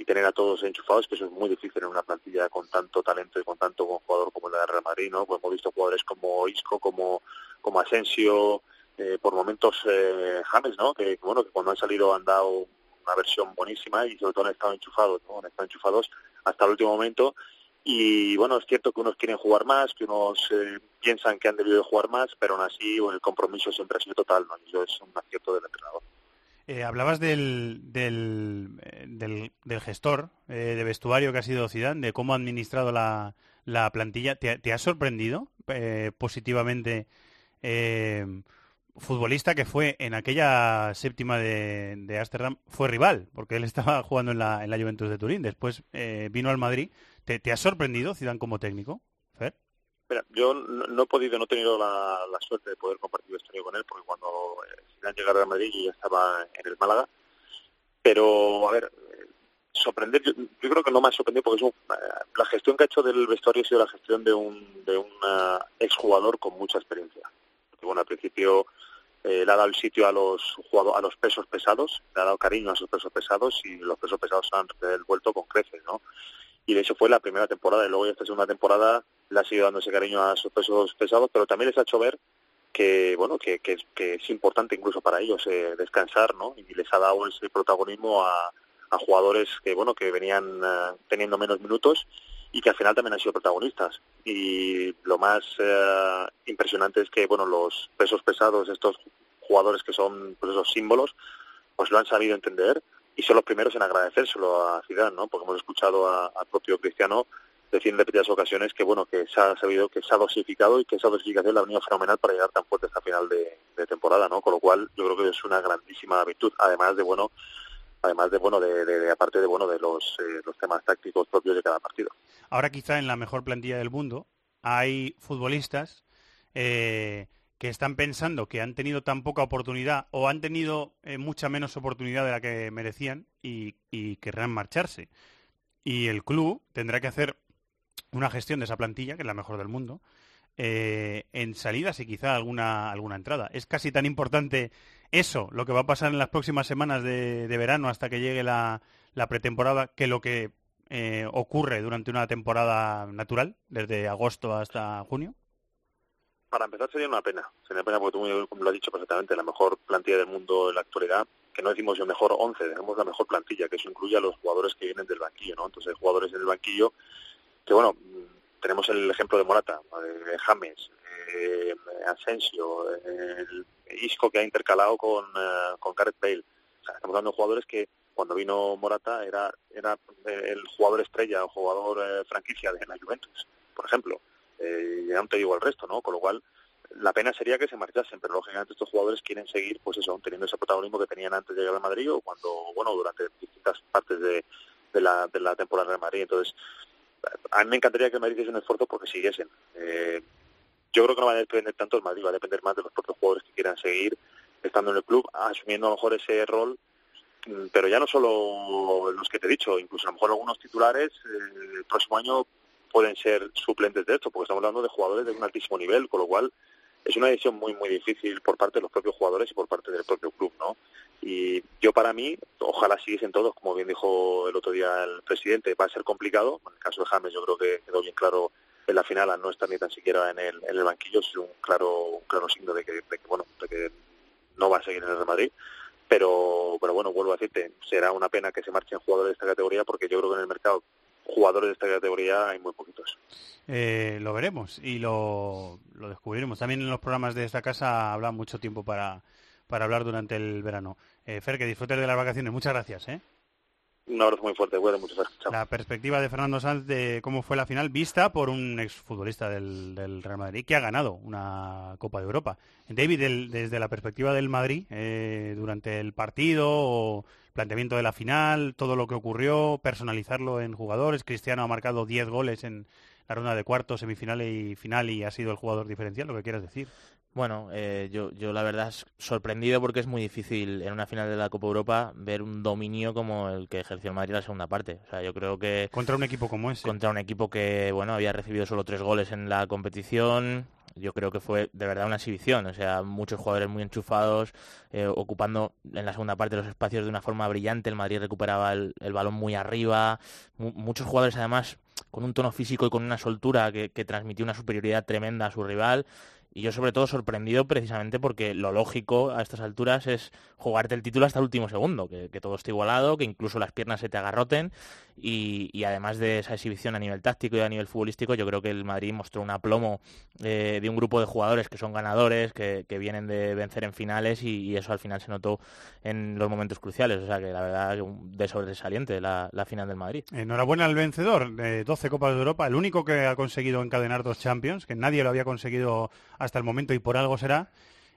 y tener a todos enchufados, que eso es muy difícil en una plantilla con tanto talento y con tanto buen jugador como el de Real Madrid, ¿no? Pues hemos visto jugadores como Isco, como, como Asensio, eh, por momentos eh, James, ¿no? Que, bueno, que cuando han salido han dado una versión buenísima y sobre todo han estado enchufados, ¿no? Han estado enchufados hasta el último momento y bueno, es cierto que unos quieren jugar más, que unos eh, piensan que han debido jugar más, pero aún así el compromiso siempre ha sido total, ¿no? Eso es un acierto del entrenador. Eh, hablabas del, del, del, gestor eh, de vestuario que ha sido Zidane, de cómo ha administrado la, la plantilla. ¿Te, ha sorprendido eh, positivamente futbolista que fue en aquella séptima de, de Ámsterdam? Fue rival, porque él estaba jugando en la, en la Juventus de Turín. Después vino al Madrid. ¿Te, ¿Te, ha sorprendido Zidane como técnico? Fer? yo no, he podido, no he tenido la, suerte de poder compartir vestuario con él, porque cuando eh, han llegado a Madrid yo ya estaba en el Málaga. Pero, a ver, sorprender, yo, creo que no me ha sorprendido porque es eh, la gestión que ha hecho del vestuario ha sido la gestión de un, de un exjugador con mucha experiencia. Porque, bueno, al principio eh, le ha dado el sitio a los a los pesos pesados, le ha dado cariño a esos pesos pesados y los pesos pesados han vuelto con creces, ¿no? Y de eso fue la primera temporada y luego esta segunda temporada le ha seguido dando ese cariño a sus pesos pesados, pero también les ha hecho ver que bueno que, es importante incluso para ellos eh, descansar, ¿no? Y les ha dado ese protagonismo a, a jugadores que bueno que venían eh, teniendo menos minutos y que al final también han sido protagonistas. Y lo más eh, impresionante es que bueno los pesos pesados, estos jugadores que son pues esos símbolos, pues lo han sabido entender y son los primeros en agradecérselo a Zidane, ¿no? Porque hemos escuchado al propio Cristiano decir en repetidas ocasiones que bueno que se ha sabido que se ha dosificado y que esa dosificación le ha venido fenomenal para llegar tan fuerte hasta final de, temporada no con lo cual yo creo que es una grandísima virtud además de bueno además de bueno de, aparte de bueno de los eh, los temas tácticos propios de cada partido ahora quizá en la mejor plantilla del mundo hay futbolistas eh, que están pensando que han tenido tan poca oportunidad o han tenido eh, mucha menos oportunidad de la que merecían y, querrán marcharse y el club tendrá que hacer una gestión de esa plantilla, que es la mejor del mundo, eh, en salidas y quizá alguna, alguna entrada. Es casi tan importante eso, lo que va a pasar en las próximas semanas de, verano hasta que llegue la, pretemporada, que lo que eh, ocurre durante una temporada natural, desde agosto hasta junio? Para empezar sería una pena, sería una pena porque tú lo has dicho perfectamente, la mejor plantilla del mundo en la actualidad, que no decimos el mejor 11, decimos la mejor plantilla, que eso incluye a los jugadores que vienen del banquillo, ¿no? Entonces jugadores en el banquillo que bueno, tenemos el ejemplo de Morata, de James, eh, Asensio, el Isco que ha intercalado con, eh, con Gareth Bale. estamos hablando de jugadores que cuando vino Morata era, era el jugador estrella o jugador eh, franquicia de la Juventus, por ejemplo. Eh, ya no te digo el resto, ¿no? Con lo cual, la pena sería que se marchasen, pero lógicamente estos jugadores quieren seguir, pues eso, teniendo ese protagonismo que tenían antes de llegar a Madrid o cuando, bueno, durante distintas partes de, de la, de la temporada de Madrid. Entonces, a mí me encantaría que Madrid hiciese un esfuerzo porque siguiesen. Eh, yo creo que no va a depender tanto el Madrid, va a depender más de los propios jugadores que quieran seguir estando en el club, asumiendo a lo mejor ese rol, mm, pero ya no solo los que te he dicho, incluso a lo mejor algunos titulares eh, el próximo año pueden ser suplentes de esto, porque estamos hablando de jugadores de un altísimo nivel, con lo cual es una decisión muy muy difícil por parte de los propios jugadores y por parte del propio club, ¿no? Y yo para mí, ojalá siguiesen todos, como bien dijo el otro día el presidente, va a ser complicado. En el caso de James yo creo que quedó bien claro en la final al no estar ni tan siquiera en el, en el banquillo, es un claro, un claro signo de que, bueno, de que no va a seguir en el Real Madrid. Pero, pero bueno, vuelvo a decirte, será una pena que se marchen jugadores de esta categoría porque yo creo que en el mercado jugadores de esta categoría hay muy poquitos. Eh, lo veremos y lo, lo, descubriremos. También en los programas de esta casa habla mucho tiempo para, para hablar durante el verano. Eh, Fer, que disfrutes de las vacaciones. Muchas gracias. ¿eh? Un abrazo muy fuerte, bueno, muchas gracias. La perspectiva de Fernando Sanz de cómo fue la final vista por un exfutbolista del, Real Madrid que ha ganado una Copa de Europa. David, desde la perspectiva del Madrid, eh, durante el partido o planteamiento de la final, todo lo que ocurrió, personalizarlo en jugadores. Cristiano ha marcado 10 goles en la ronda de cuartos, semifinal y final y ha sido el jugador diferencial, lo que quieras decir. Bueno, eh, yo, yo la verdad es sorprendido porque es muy difícil en una final de la Copa Europa ver un dominio como el que ejerció el Madrid en la segunda parte. O sea, yo creo que... Contra un equipo como ese. Contra un equipo que, bueno, había recibido solo tres goles en la competición. Yo creo que fue de verdad una exhibición. O sea, muchos jugadores muy enchufados, eh, ocupando en la segunda parte los espacios de una forma brillante. El Madrid recuperaba el, el balón muy arriba. M muchos jugadores además con un tono físico y con una soltura que, que transmitió una superioridad tremenda a su rival y yo sobre todo sorprendido precisamente porque lo lógico a estas alturas es jugarte el título hasta el último segundo, que, todo esté igualado, que incluso las piernas se te agarroten y, y, además de esa exhibición a nivel táctico y a nivel futbolístico, yo creo que el Madrid mostró un aplomo eh, de un grupo de jugadores que son ganadores, que, que vienen de vencer en finales y, y, eso al final se notó en los momentos cruciales, o sea que la verdad de sobresaliente la, la final del Madrid. Enhorabuena al vencedor de 12 Copas de Europa, el único que ha conseguido encadenar dos Champions, que nadie lo había conseguido hasta el momento y por algo será.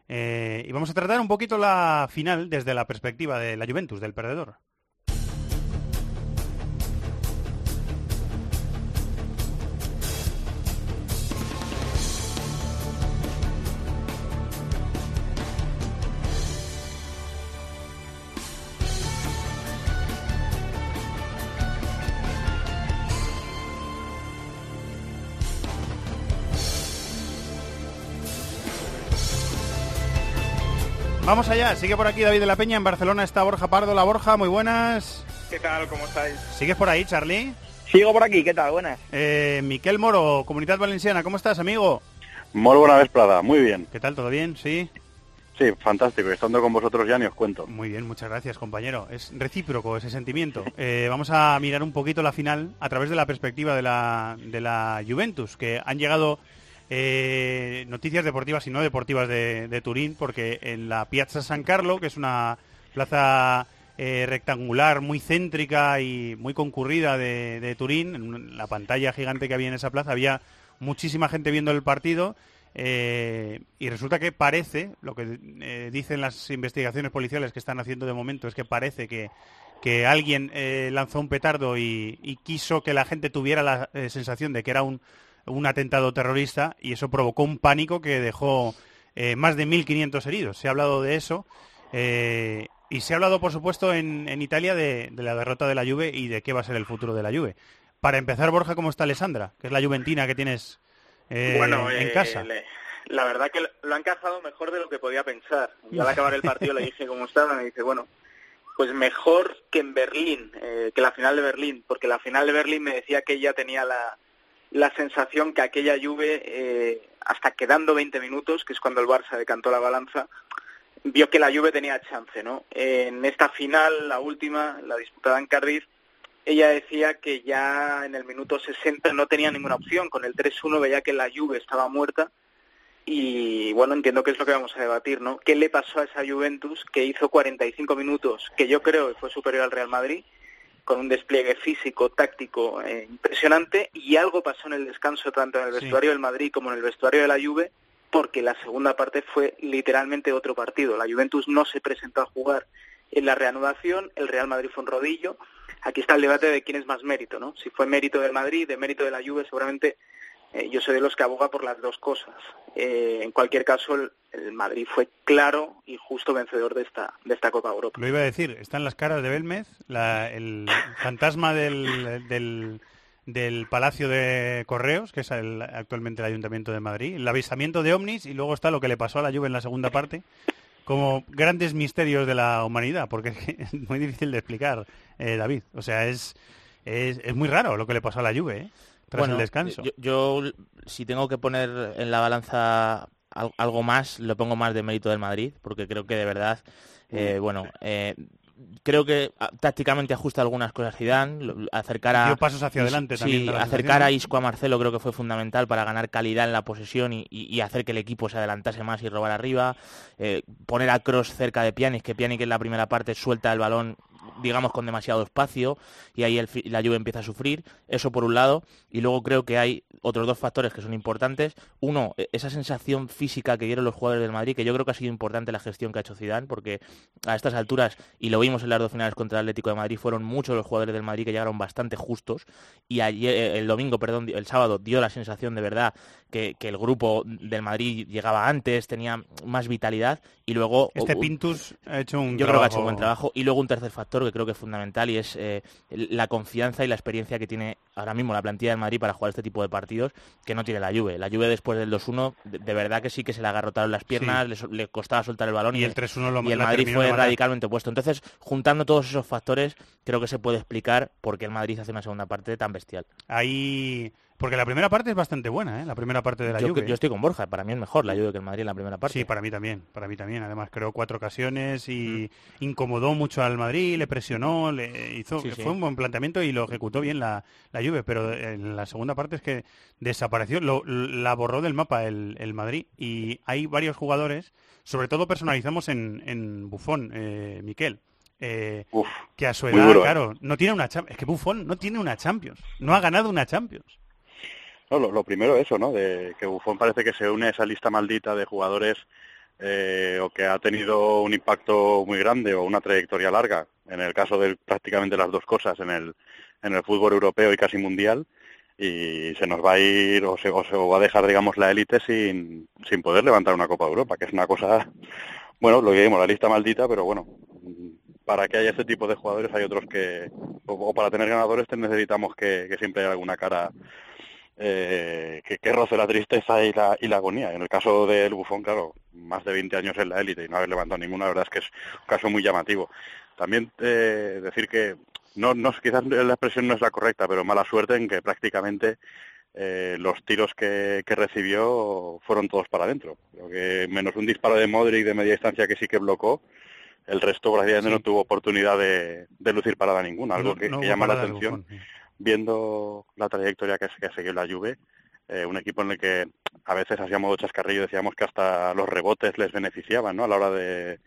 Eh, y vamos a tratar un poquito la final desde la perspectiva de la Juventus, del perdedor. Vamos allá, sigue por aquí David de la Peña, en Barcelona está Borja Pardo, la Borja, muy buenas. ¿Qué tal? ¿Cómo estáis? ¿Sigues por ahí, Charlie? Sigo por aquí, ¿qué tal? Buenas. Eh, Miquel Moro, Comunidad Valenciana, ¿cómo estás, amigo? Muy buena vez, Prada, muy bien. ¿Qué tal, todo bien? ¿Sí? Sí, fantástico, estando con vosotros ya ni os cuento. Muy bien, muchas gracias, compañero. Es recíproco ese sentimiento. Eh, vamos a mirar un poquito la final a través de la perspectiva de la, de la Juventus, que han llegado eh, noticias deportivas y no deportivas de, Turín, porque en la Piazza San Carlo, que es una plaza eh, rectangular muy céntrica y muy concurrida de, Turín, en la pantalla gigante que había en esa plaza, había muchísima gente viendo el partido. Eh, y resulta que parece, lo que dicen las investigaciones policiales que están haciendo de momento, es que parece que, que alguien lanzó un petardo y, quiso que la gente tuviera la sensación de que era un, un atentado terrorista y eso provocó un pánico que dejó eh, más de 1.500 heridos. Se ha hablado de eso eh, y se ha hablado, por supuesto, en, en Italia de, de, la derrota de la Juve y de qué va a ser el futuro de la Juve. Para empezar, Borja, ¿cómo está Alessandra? Que es la juventina que tienes eh, bueno, en casa. Le, la verdad que lo han cazado mejor de lo que podía pensar. Y al acabar el partido le dije cómo estaba, me dice, bueno, pues mejor que en Berlín, eh, que la final de Berlín, porque la final de Berlín me decía que ella tenía la, la sensación que aquella Juve, eh, hasta quedando 20 minutos, que es cuando el Barça decantó la balanza, vio que la Juve tenía chance, ¿no? En esta final, la última, la disputada en Cardiff, ella decía que ya en el minuto 60 no tenía ninguna opción, con el 3-1 veía que la Juve estaba muerta y bueno, entiendo que es lo que vamos a debatir, ¿no? ¿Qué le pasó a esa Juventus que hizo 45 minutos, que yo creo que fue superior al Real Madrid, con un despliegue físico, táctico eh, impresionante y algo pasó en el descanso tanto en el vestuario del Madrid como en el vestuario de la Juve porque la segunda parte fue literalmente otro partido. La Juventus no se presentó a jugar en la reanudación, el Real Madrid fue un rodillo. Aquí está el debate de quién es más mérito, ¿no? Si fue mérito del Madrid, de mérito de la Juve, seguramente eh, yo soy de los que aboga por las dos cosas. Eh, en cualquier caso, el, Madrid fue claro y justo vencedor de esta, de esta Copa Europa. Lo iba a decir, están las caras de Belmez, el fantasma del, del, Palacio de Correos, que es actualmente el Ayuntamiento de Madrid, el avisamiento de Omnis y luego está lo que le pasó a la Juve en la segunda parte, como grandes misterios de la humanidad, porque es muy difícil de explicar, eh, David. O sea, es, es, es, muy raro lo que le pasó a la Juve, ¿eh? Bueno, descanso. Yo, si tengo que poner en la balanza algo más, lo pongo más de mérito del Madrid, porque creo que de verdad, eh, bueno, eh, creo que ah, tácticamente ajusta algunas cosas Zidane, acercar a pasos hacia adelante sí, acercar a Isco a Marcelo creo que fue fundamental para ganar calidad en la posesión y, hacer que el equipo se adelantase más y robar arriba, eh, poner a Cross cerca de Pjanic, que Pjanic en la primera parte suelta el balón digamos, con demasiado espacio y ahí la lluvia empieza a sufrir. Eso por un lado. Y luego creo que hay otros dos factores que son importantes. Uno, e-, esa sensación física que dieron los jugadores del Madrid, que yo creo que ha sido importante la gestión que ha hecho Zidane, porque a estas alturas, y lo vimos en las dos finales contra el Atlético de Madrid, fueron muchos los jugadores del Madrid que llegaron bastante justos. Y ayer, eh, el domingo, perdón, el sábado dio la sensación de verdad que, el grupo del Madrid llegaba antes, tenía más vitalidad. Y luego... Este Pintus ha hecho un Yo creo que ha hecho un buen trabajo. Y luego un tercer factor que creo que es fundamental y es eh, la confianza y la experiencia que tiene ahora mismo la plantilla del Madrid para jugar este tipo de partidos que no tiene la Juve. La Juve después del 2-1 de, verdad que sí que se le agarrotaron las piernas, le, costaba soltar el balón y, el 3-1 lo y el Madrid fue radicalmente opuesto. Entonces, juntando todos esos factores, creo que se puede explicar por qué el Madrid hace una segunda parte tan bestial. Ahí porque la primera parte es bastante buena, ¿eh? La primera parte de la Juve. Yo estoy con Borja, para mí es mejor la Juve que el Madrid en la primera parte. Sí, para mí también, para mí también. Además creó cuatro ocasiones y mm. incomodó mucho al Madrid, le presionó, le hizo, fue un buen planteamiento y lo ejecutó bien la, la Juve, pero en la segunda parte es que desapareció, lo, la borró del mapa el, el, Madrid y hay varios jugadores, sobre todo personalizamos en, en Bufón, eh, Miquel. Eh, que a su edad, ¿eh? claro, no tiene una es que Buffon no tiene una Champions, no ha ganado una Champions lo, primero eso, ¿no? De que Buffon parece que se une a esa lista maldita de jugadores eh, o que ha tenido un impacto muy grande o una trayectoria larga, en el caso de prácticamente las dos cosas, en el, en el fútbol europeo y casi mundial, y se nos va a ir o se, o se va a dejar, digamos, la élite sin, sin poder levantar una Copa de Europa, que es una cosa, bueno, lo que la lista maldita, pero bueno, para que haya este tipo de jugadores hay otros que, o, para tener ganadores necesitamos que, que siempre haya alguna cara eh, que, roce la tristeza y la, y la agonía. En el caso del Bufón, claro, más de 20 años en la élite y no haber levantado ninguna, la verdad es que es un caso muy llamativo. También eh, decir que no, no, quizás la expresión no es la correcta, pero mala suerte en que prácticamente eh, los tiros que, recibió fueron todos para adentro. Creo que menos un disparo de Modric de media distancia que sí que blocó, el resto prácticamente no tuvo oportunidad de, lucir parada ninguna, algo que, llama la atención viendo la trayectoria que, que ha seguido la Juve, eh, un equipo en el que a veces hacíamos chascarrillo decíamos que hasta los rebotes les beneficiaban ¿no? a la hora de,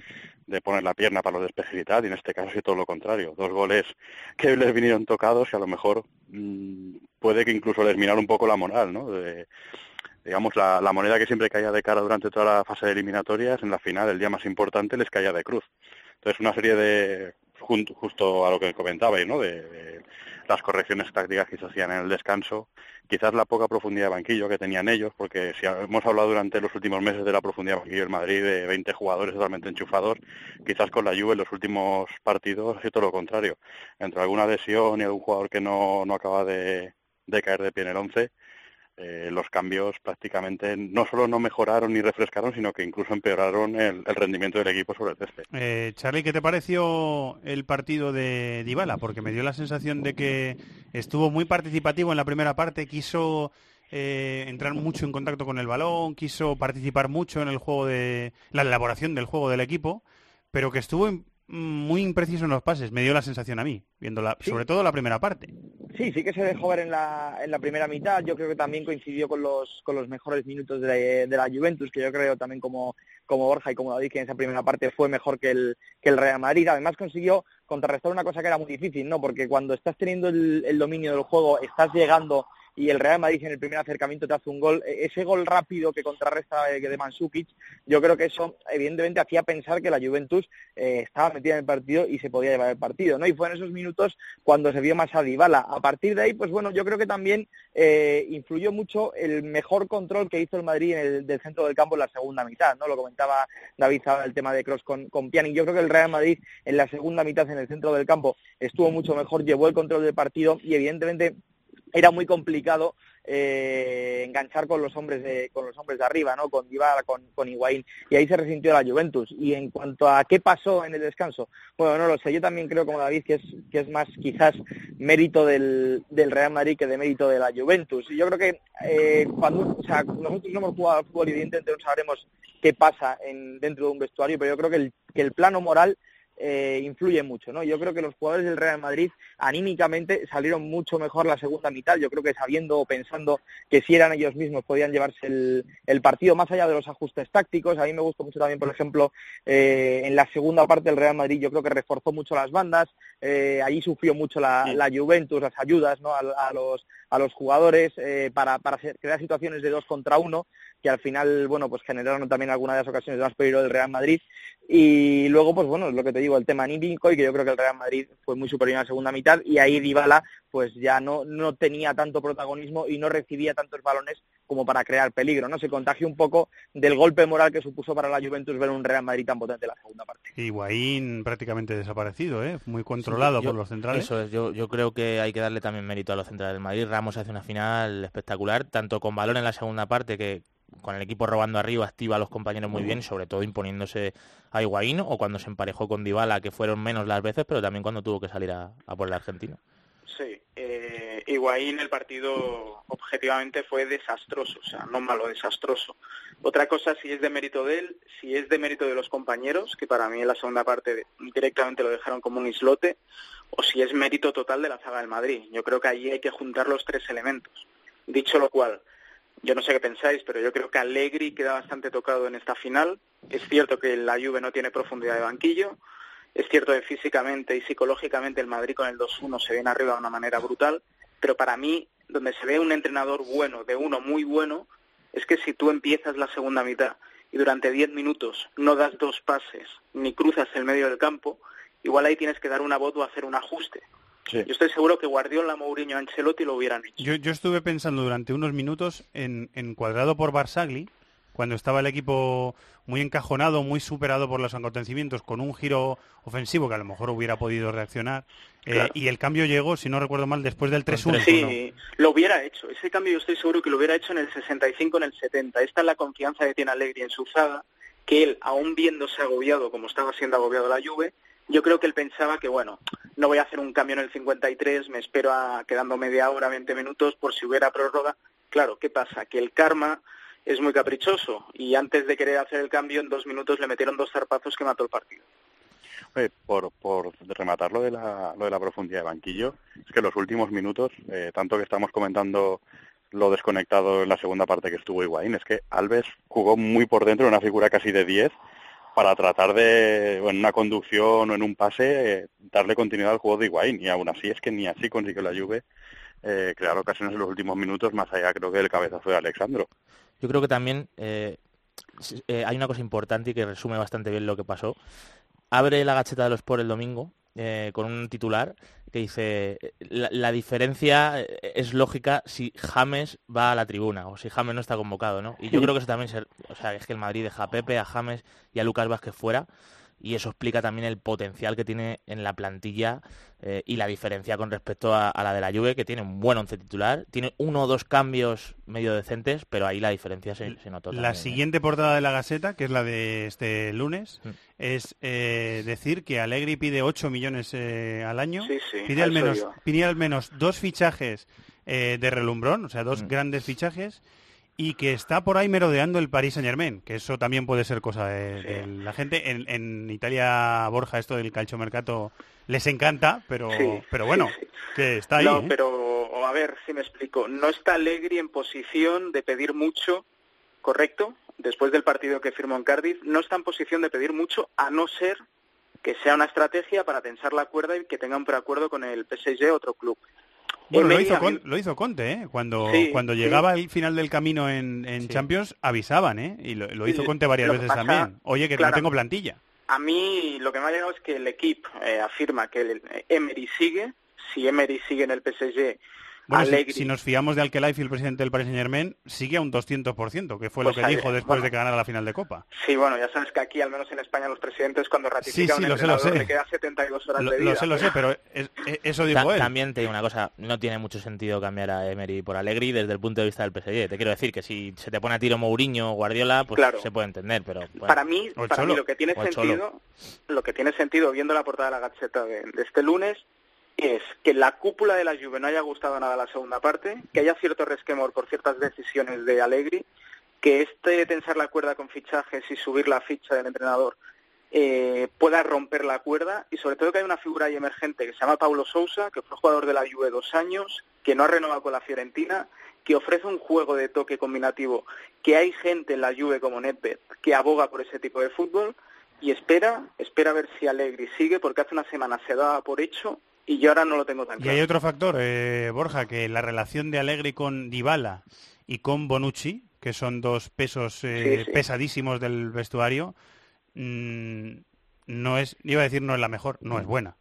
poner la pierna para los despejes y y en este caso sí todo lo contrario. Dos goles que les vinieron tocados y a lo mejor mm, puede que incluso les minara un poco la moral, ¿no? digamos, la, la, moneda que siempre caía de cara durante toda la fase de eliminatorias, en la final, el día más importante, les caía de cruz. Entonces, una serie de, justo a lo que comentabais, ¿no? de las correcciones tácticas que se hacían en el descanso, quizás la poca profundidad de banquillo que tenían ellos, porque si hemos hablado durante los últimos meses de la profundidad de banquillo del Madrid de 20 jugadores totalmente enchufados, quizás con la Juve en los últimos partidos ha todo lo contrario. Entre alguna lesión y algún jugador que no, no acaba de, de caer de pie en el 11, eh, los cambios prácticamente no solo no mejoraron ni refrescaron, sino que incluso empeoraron el, rendimiento del equipo sobre el césped. Eh, Charlie, ¿qué te pareció el partido de Dybala? Porque me dio la sensación de que estuvo muy participativo en la primera parte, quiso eh, entrar mucho en contacto con el balón, quiso participar mucho en el juego de la elaboración del juego del equipo, pero que estuvo muy impreciso en los pases, me dio la sensación a mí, viendo sobre todo la primera parte. Sí, sí que se dejó ver en la, en la primera mitad. Yo creo que también coincidió con los, con los mejores minutos de, de la Juventus, que yo creo también como, como Borja y como David, que en esa primera parte fue mejor que el, que el Real Madrid. Además consiguió contrarrestar una cosa que era muy difícil, ¿no? Porque cuando estás teniendo el, el dominio del juego, estás llegando y el Real Madrid en el primer acercamiento te hace un gol, e-, ese gol rápido que contrarresta eh, de Mansukic, yo creo que eso evidentemente hacía pensar que la Juventus eh, estaba metida en el partido y se podía llevar el partido, ¿no? Y fue en esos minutos cuando se vio más a Dybala. A partir de ahí, pues bueno, yo creo que también eh, influyó mucho el mejor control que hizo el Madrid en el, del centro del campo en la segunda mitad, ¿no? Lo comentaba David el tema de Cross con, con Pjanic. Yo creo que el Real Madrid en la segunda mitad en el centro del campo estuvo mucho mejor, llevó el control del partido y evidentemente era muy complicado eh, enganchar con los hombres de con los hombres de arriba, ¿no? Con Dybala, con, con Higuaín y ahí se resintió la Juventus. Y en cuanto a qué pasó en el descanso, bueno, no lo sé. Yo también creo como David que es que es más quizás mérito del, del Real Madrid que de mérito de la Juventus. Y yo creo que eh, cuando, o sea, nosotros no hemos jugado al fútbol evidentemente no sabremos qué pasa en, dentro de un vestuario, pero yo creo que el, que el plano moral eh, influye mucho, ¿no? Yo creo que los jugadores del Real Madrid anímicamente salieron mucho mejor la segunda mitad, yo creo que sabiendo o pensando que si eran ellos mismos podían llevarse el, el partido más allá de los ajustes tácticos, a mí me gustó mucho también, por ejemplo, eh, en la segunda parte del Real Madrid yo creo que reforzó mucho las bandas, eh, allí sufrió mucho la, la, Juventus, las ayudas ¿no? a, a los, a los jugadores eh, para, para crear situaciones de dos contra uno que al final, bueno, pues generaron también algunas de las ocasiones de más peligro del Real Madrid. Y luego, pues bueno, es lo que te digo, el tema anímico y que yo creo que el Real Madrid fue muy superior en la segunda mitad y ahí Dybala pues ya no, no tenía tanto protagonismo y no recibía tantos balones como para crear peligro, ¿no? Se contagia un poco del golpe moral que supuso para la Juventus ver un Real Madrid tan potente en la segunda parte. Higuaín prácticamente desaparecido, ¿eh? Muy controlado Sí, yo- por los centrales. Eso es, yo, yo creo que hay que darle también mérito a los centrales del Madrid. Ramos hace una final espectacular, tanto con balón en la segunda parte que con el equipo robando arriba activa a los compañeros muy bien, sobre todo imponiéndose a Higuaín o cuando se emparejó con Dybala, que fueron menos las veces, pero también cuando tuvo que salir a, a por el argentino. Sí, eh, Higuaín el partido objetivamente fue desastroso, o sea, no malo, desastroso. Otra cosa si es de mérito de él, si es de mérito de los compañeros, que para mí en la segunda parte directamente lo dejaron como un islote, o si es mérito total de la zaga del Madrid. Yo creo que allí hay que juntar los tres elementos. Dicho lo cual, yo no sé qué pensáis, pero yo creo que Allegri queda bastante tocado en esta final. Es cierto que la Juve no tiene profundidad de banquillo, es cierto que físicamente y psicológicamente el Madrid con el 2-1 se viene arriba de una manera brutal, pero para mí, donde se ve un entrenador bueno, de uno muy bueno, es que si tú empiezas la segunda mitad y durante 10 minutos no das dos pases ni cruzas el medio del campo, igual ahí tienes que dar una voz o hacer un ajuste. Yo estoy seguro que Guardiola, Mourinho, Ancelotti lo hubieran hecho. Yo, yo estuve pensando durante unos minutos en, en cuadrado por Barsagli, cuando estaba el equipo muy encajonado, muy superado por los acontecimientos, con un giro ofensivo que a lo mejor hubiera podido reaccionar. eh, y el cambio llegó, si no recuerdo mal, después del 3-1. Sí, lo hubiera hecho. Ese cambio yo estoy seguro que lo hubiera hecho en el 65, en el 70. Esta es la confianza que tiene Allegri en su zaga, que él, aún viéndose agobiado como estaba siendo agobiado la Juve, yo creo que él pensaba que, bueno, no voy a hacer un cambio en el 53, me espero a quedando media hora, 20 minutos, por si hubiera prórroga. Claro, ¿qué pasa? Que el karma es muy caprichoso y antes de querer hacer el cambio, en dos minutos le metieron dos zarpazos que mató el partido. Oye, por, por rematar lo de, la, lo de la profundidad de banquillo, es que los últimos minutos, eh, tanto que estamos comentando lo desconectado en la segunda parte que estuvo Higuaín, es que Alves jugó muy por dentro, una figura casi de 10, para tratar de, en una conducción o en un pase, eh, darle continuidad al juego de Higuaín. Y aún así es que ni así consiguió la Juve eh, crear ocasiones en los últimos minutos, más allá creo que del cabezazo de Alexandro. Yo creo que también eh, eh, hay una cosa importante y que resume bastante bien lo que pasó. Abre la gacheta de los por el domingo eh, con un titular que dice la, la diferencia es lógica si James va a la tribuna o si James no está convocado, ¿no? Y yo creo que eso también, se- o sea, es que el Madrid deja a Pepe, a James y a Lucas Vázquez fuera y eso explica también el potencial que tiene en la plantilla eh, y la diferencia con respecto a, a la de la Juve, que tiene un buen once titular, tiene uno o dos cambios medio decentes, pero ahí la diferencia se, se notó. La también, ¿eh? siguiente portada de la Gaceta, que es la de este lunes, Mm. es eh, decir que Allegri pide 8 millones eh, al año, Sí, sí, pide, a al menos, pide al menos dos fichajes eh, de relumbrón, o sea, dos Mm. grandes fichajes, y que está por ahí merodeando el Paris Saint Germain, que eso también puede ser cosa de, de la gente. En, en Italia, Borja, esto del calciomercato les encanta, pero, Sí, pero bueno, sí. que está ahí. no, ¿eh? pero a ver si me explico. No está Allegri en posición de pedir mucho, ¿correcto? Después del partido que firmó en Cardiff, no está en posición de pedir mucho, a no ser que sea una estrategia para tensar la cuerda y que tenga un preacuerdo con el PSG, otro club. Bueno, lo hizo, Con- lo hizo Conte, ¿eh? Cuando, Sí, cuando sí. llegaba el final del camino en, en Champions, avisaban, ¿eh? Y lo, lo hizo Sí, Conte varias veces pasa- también. Oye, que claro. no tengo plantilla. A mí lo que me ha llegado es que el equipo eh, afirma que el, Emery sigue. Si Emery sigue en el PSG, Bueno, si, Allegri... si nos fiamos de Alquelife, el presidente del Paris Saint Germain, sigue a un 200%, que fue Pues lo que ahí, dijo después bueno. de que ganara la final de Copa. Sí, bueno, ya sabes que aquí, al menos en España, los presidentes cuando ratifican sí, un lo sé, lo sé. le queda 72 horas Lo, de lo vida. sé, lo sé, pero es- es- eso dijo Ta- él. También te digo una cosa, no tiene mucho sentido cambiar a Emery por Allegri desde el punto de vista del PSG. Te quiero decir que si se te pone a tiro Mourinho o Guardiola, pues Claro. se puede entender, pero bueno. Para mí, para mí lo que tiene sentido, lo que tiene sentido viendo la portada de la Gaceta de, de este lunes es que la cúpula de la Juve no haya gustado nada la segunda parte, que haya cierto resquemor por ciertas decisiones de Allegri, que este tensar la cuerda con fichajes y subir la ficha del entrenador eh, pueda romper la cuerda y sobre todo que hay una figura ahí emergente que se llama Paulo Sousa, que fue jugador de la Juve dos años, que no ha renovado con la Fiorentina, que ofrece un juego de toque combinativo, que hay gente en la Juve como Nedved que aboga por ese tipo de fútbol y espera, espera a ver si Allegri sigue porque hace una semana se daba por hecho y yo ahora no lo tengo tan Y claro. hay otro factor, eh, Borja, que la relación de Allegri con Dybala y con Bonucci, que son dos pesos eh, Sí, sí. pesadísimos del vestuario, mm, no es, iba a decir no es la mejor, no es buena.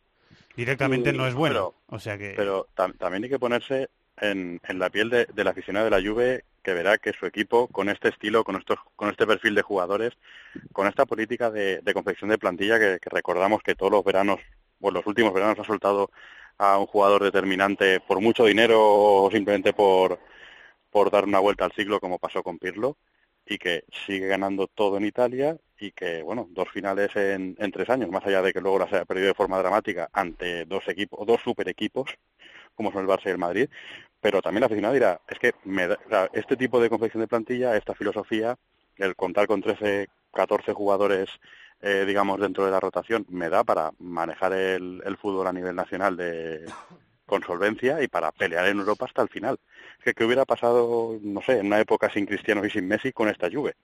Directamente no es buena. pero- o sea que Pero tam- también hay que ponerse en, en la piel de, del aficionado de la Juve que verá que su equipo, con este estilo, con estos, con este perfil de jugadores, con esta política de, de confección de plantilla que, que recordamos que todos los veranos, o los últimos veranos ha soltado a un jugador determinante por mucho dinero o simplemente por, por dar una vuelta al siglo como pasó con Pirlo y que sigue ganando todo en Italia y que, bueno, dos finales en, tres años, más allá de que luego las haya perdido de forma dramática ante dos equipos, dos super equipos, como son el Barça y el Madrid, pero también la aficionado dirá, es que me da- este tipo de confección de plantilla, esta filosofía, el contar con 13, 14 jugadores, eh, digamos, dentro de la rotación, me da para manejar el, el fútbol a nivel nacional de con solvencia y para pelear en Europa hasta el final. Que, ¿qué hubiera pasado, no sé, en una época sin Cristiano y sin Messi con esta Juve?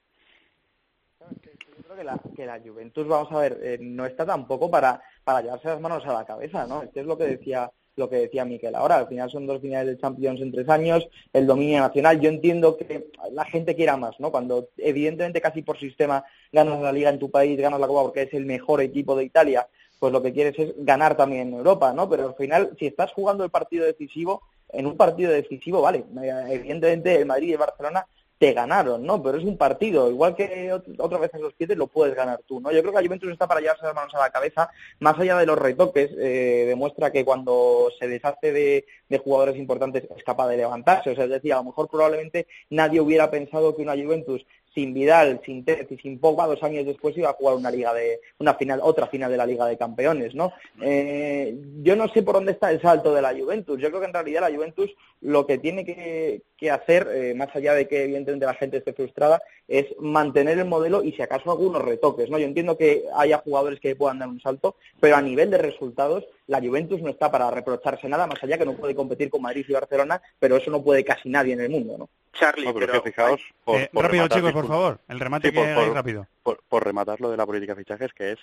Yo creo que la, que la Juventus, vamos a ver, eh, no está tampoco para, para llevarse las manos a la cabeza, ¿no? Esto es lo que decía lo que decía Miquel ahora, al final son dos finales de Champions en tres años, el dominio nacional, yo entiendo que la gente quiera más, ¿no? Cuando evidentemente casi por sistema ganas la liga en tu país, ganas la Copa porque es el mejor equipo de Italia, pues lo que quieres es ganar también en Europa, ¿no? Pero al final, si estás jugando el partido decisivo, en un partido decisivo, vale, evidentemente el Madrid y el Barcelona te ganaron, ¿no? Pero es un partido, igual que ot- otras veces los pies lo puedes ganar tú, ¿no? Yo creo que la Juventus está para llevarse las manos a la cabeza, más allá de los retoques, eh, demuestra que cuando se deshace de, de jugadores importantes es capaz de levantarse, o sea, es decir, a lo mejor probablemente nadie hubiera pensado que una Juventus sin Vidal, sin Tez y sin Pogba dos años después iba a jugar una liga de una final, otra final de la Liga de Campeones, ¿no? Eh, yo no sé por dónde está el salto de la Juventus. Yo creo que en realidad la Juventus lo que tiene que, que hacer, eh, más allá de que evidentemente la gente esté frustrada, es mantener el modelo y si acaso algunos retoques, ¿no? Yo entiendo que haya jugadores que puedan dar un salto, pero a nivel de resultados la Juventus no está para reprocharse nada, más allá que no puede competir con Madrid y Barcelona, pero eso no puede casi nadie en el mundo, ¿no? Charlie, No, pero, es que fijaos... Por, Eh, por rápido, rematar, chicos, por favor. El remate Sí, que por- rápido. Por, por rematar lo de la política de fichajes, que es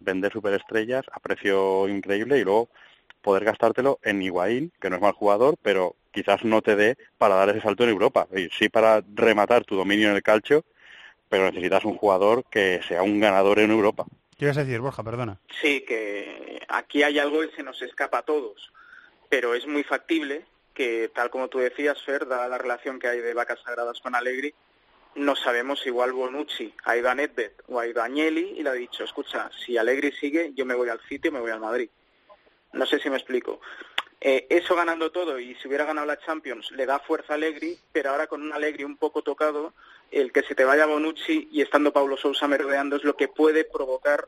vender superestrellas a precio increíble y luego poder gastártelo en Higuaín, que no es mal jugador, pero quizás no te dé para dar ese salto en Europa. Y sí para rematar tu dominio en el calcio, pero necesitas un jugador que sea un ganador en Europa. ¿Qué a decir, Borja? Perdona. Sí, que aquí hay algo que se nos escapa a todos, pero es muy factible que, tal como tú decías, Fer, dada la relación que hay de vacas sagradas con Allegri, no sabemos igual Bonucci ha ido a Nedved o ha ido a Agnelli y le ha dicho, escucha, si Allegri sigue, yo me voy al sitio, me voy al Madrid. No sé si me explico. Eh, eso ganando todo y si hubiera ganado la Champions le da fuerza a Allegri, pero ahora con un Allegri un poco tocado, el que se te vaya Bonucci y estando Paulo Sousa merodeando es lo que puede provocar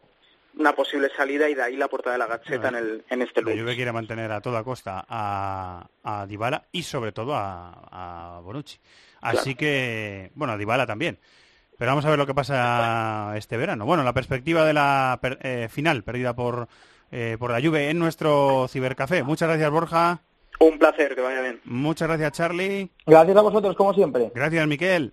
una posible salida y de ahí la portada de la Gazzetta en, el, en este La lunes. Juve quiere mantener a toda costa a, a Dybala y sobre todo a, a Bonucci. Así que, bueno, a Dybala también. Pero vamos a ver lo que pasa este verano. Bueno, la perspectiva de la per- eh, final perdida por, eh, por la Juve en nuestro cibercafé. Muchas gracias, Borja. Un placer, que vaya bien. Muchas gracias, Charlie. Gracias a vosotros, como siempre. Gracias, Miquel.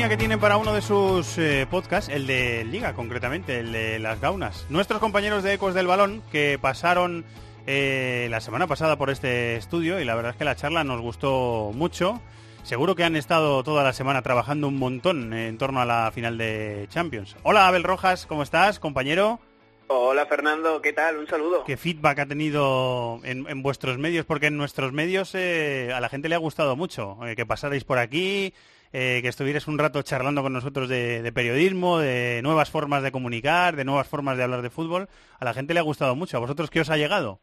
Sintonía que tienen para uno de sus eh, podcasts, el de Liga concretamente, el de las Gaunas. Nuestros compañeros de Ecos del Balón que pasaron eh, la semana pasada por este estudio y la verdad es que la charla nos gustó mucho. Seguro que han estado toda la semana trabajando un montón en torno a la final de Champions. Hola Abel Rojas, ¿cómo estás, compañero? Hola Fernando, ¿qué tal? Un saludo. ¿Qué feedback ha tenido en, en vuestros medios? Porque en nuestros medios eh, a la gente le ha gustado mucho eh, que pasarais por aquí, eh, que estuvierais un rato charlando con nosotros de, de periodismo, de nuevas formas de comunicar, de nuevas formas de hablar de fútbol. A la gente le ha gustado mucho. ¿A vosotros qué os ha llegado?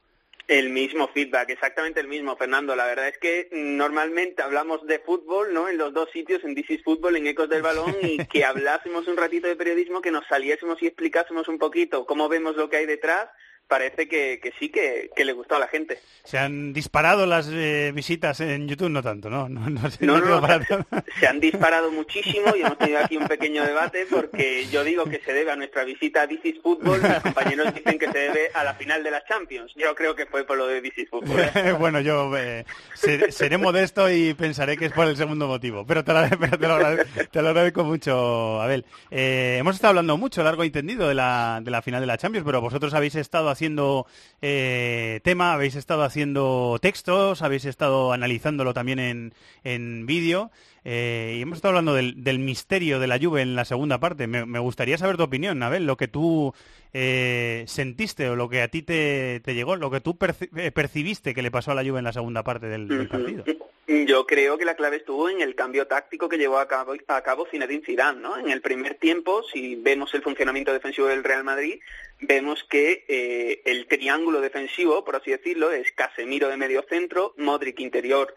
El mismo feedback, exactamente el mismo, Fernando. La verdad es que normalmente hablamos de fútbol, ¿no? En los dos sitios, en is Fútbol, en Ecos del Balón, y que hablásemos un ratito de periodismo, que nos saliésemos y explicásemos un poquito cómo vemos lo que hay detrás, parece que, que sí que, que le gustó a la gente. ¿Se han disparado las eh, visitas en YouTube? No tanto, ¿no? No, no, No, se, han disparado muchísimo y hemos tenido aquí un pequeño debate porque yo digo que se debe a nuestra visita a This is Fútbol, mis compañeros dicen que se debe a la final de la Champions. Yo creo que fue por lo de This is Fútbol. ¿eh? bueno, yo eh, ser- seré modesto y pensaré que es por el segundo motivo, pero te lo, agrade- pero te lo agrade- te lo agradezco mucho, Abel. Eh, hemos estado hablando mucho, largo y tendido, de la, de la final de la Champions, pero vosotros habéis estado haciendo eh, tema, habéis estado haciendo textos, habéis estado analizándolo también en, en vídeo. eh, y hemos estado hablando del, del misterio de la Juve en la segunda parte. Me, me gustaría saber tu opinión, Abel, lo que tú eh, sentiste o lo que a ti te, te llegó, lo que tú perci- eh, percibiste que le pasó a la Juve en la segunda parte del, del partido. Yo creo que la clave estuvo en el cambio táctico que llevó a cabo, a cabo Zinedine Zidane, ¿no? En el primer tiempo, si vemos el funcionamiento defensivo del Real Madrid, vemos que eh, el triángulo defensivo, por así decirlo, es Casemiro de medio centro, Modric interior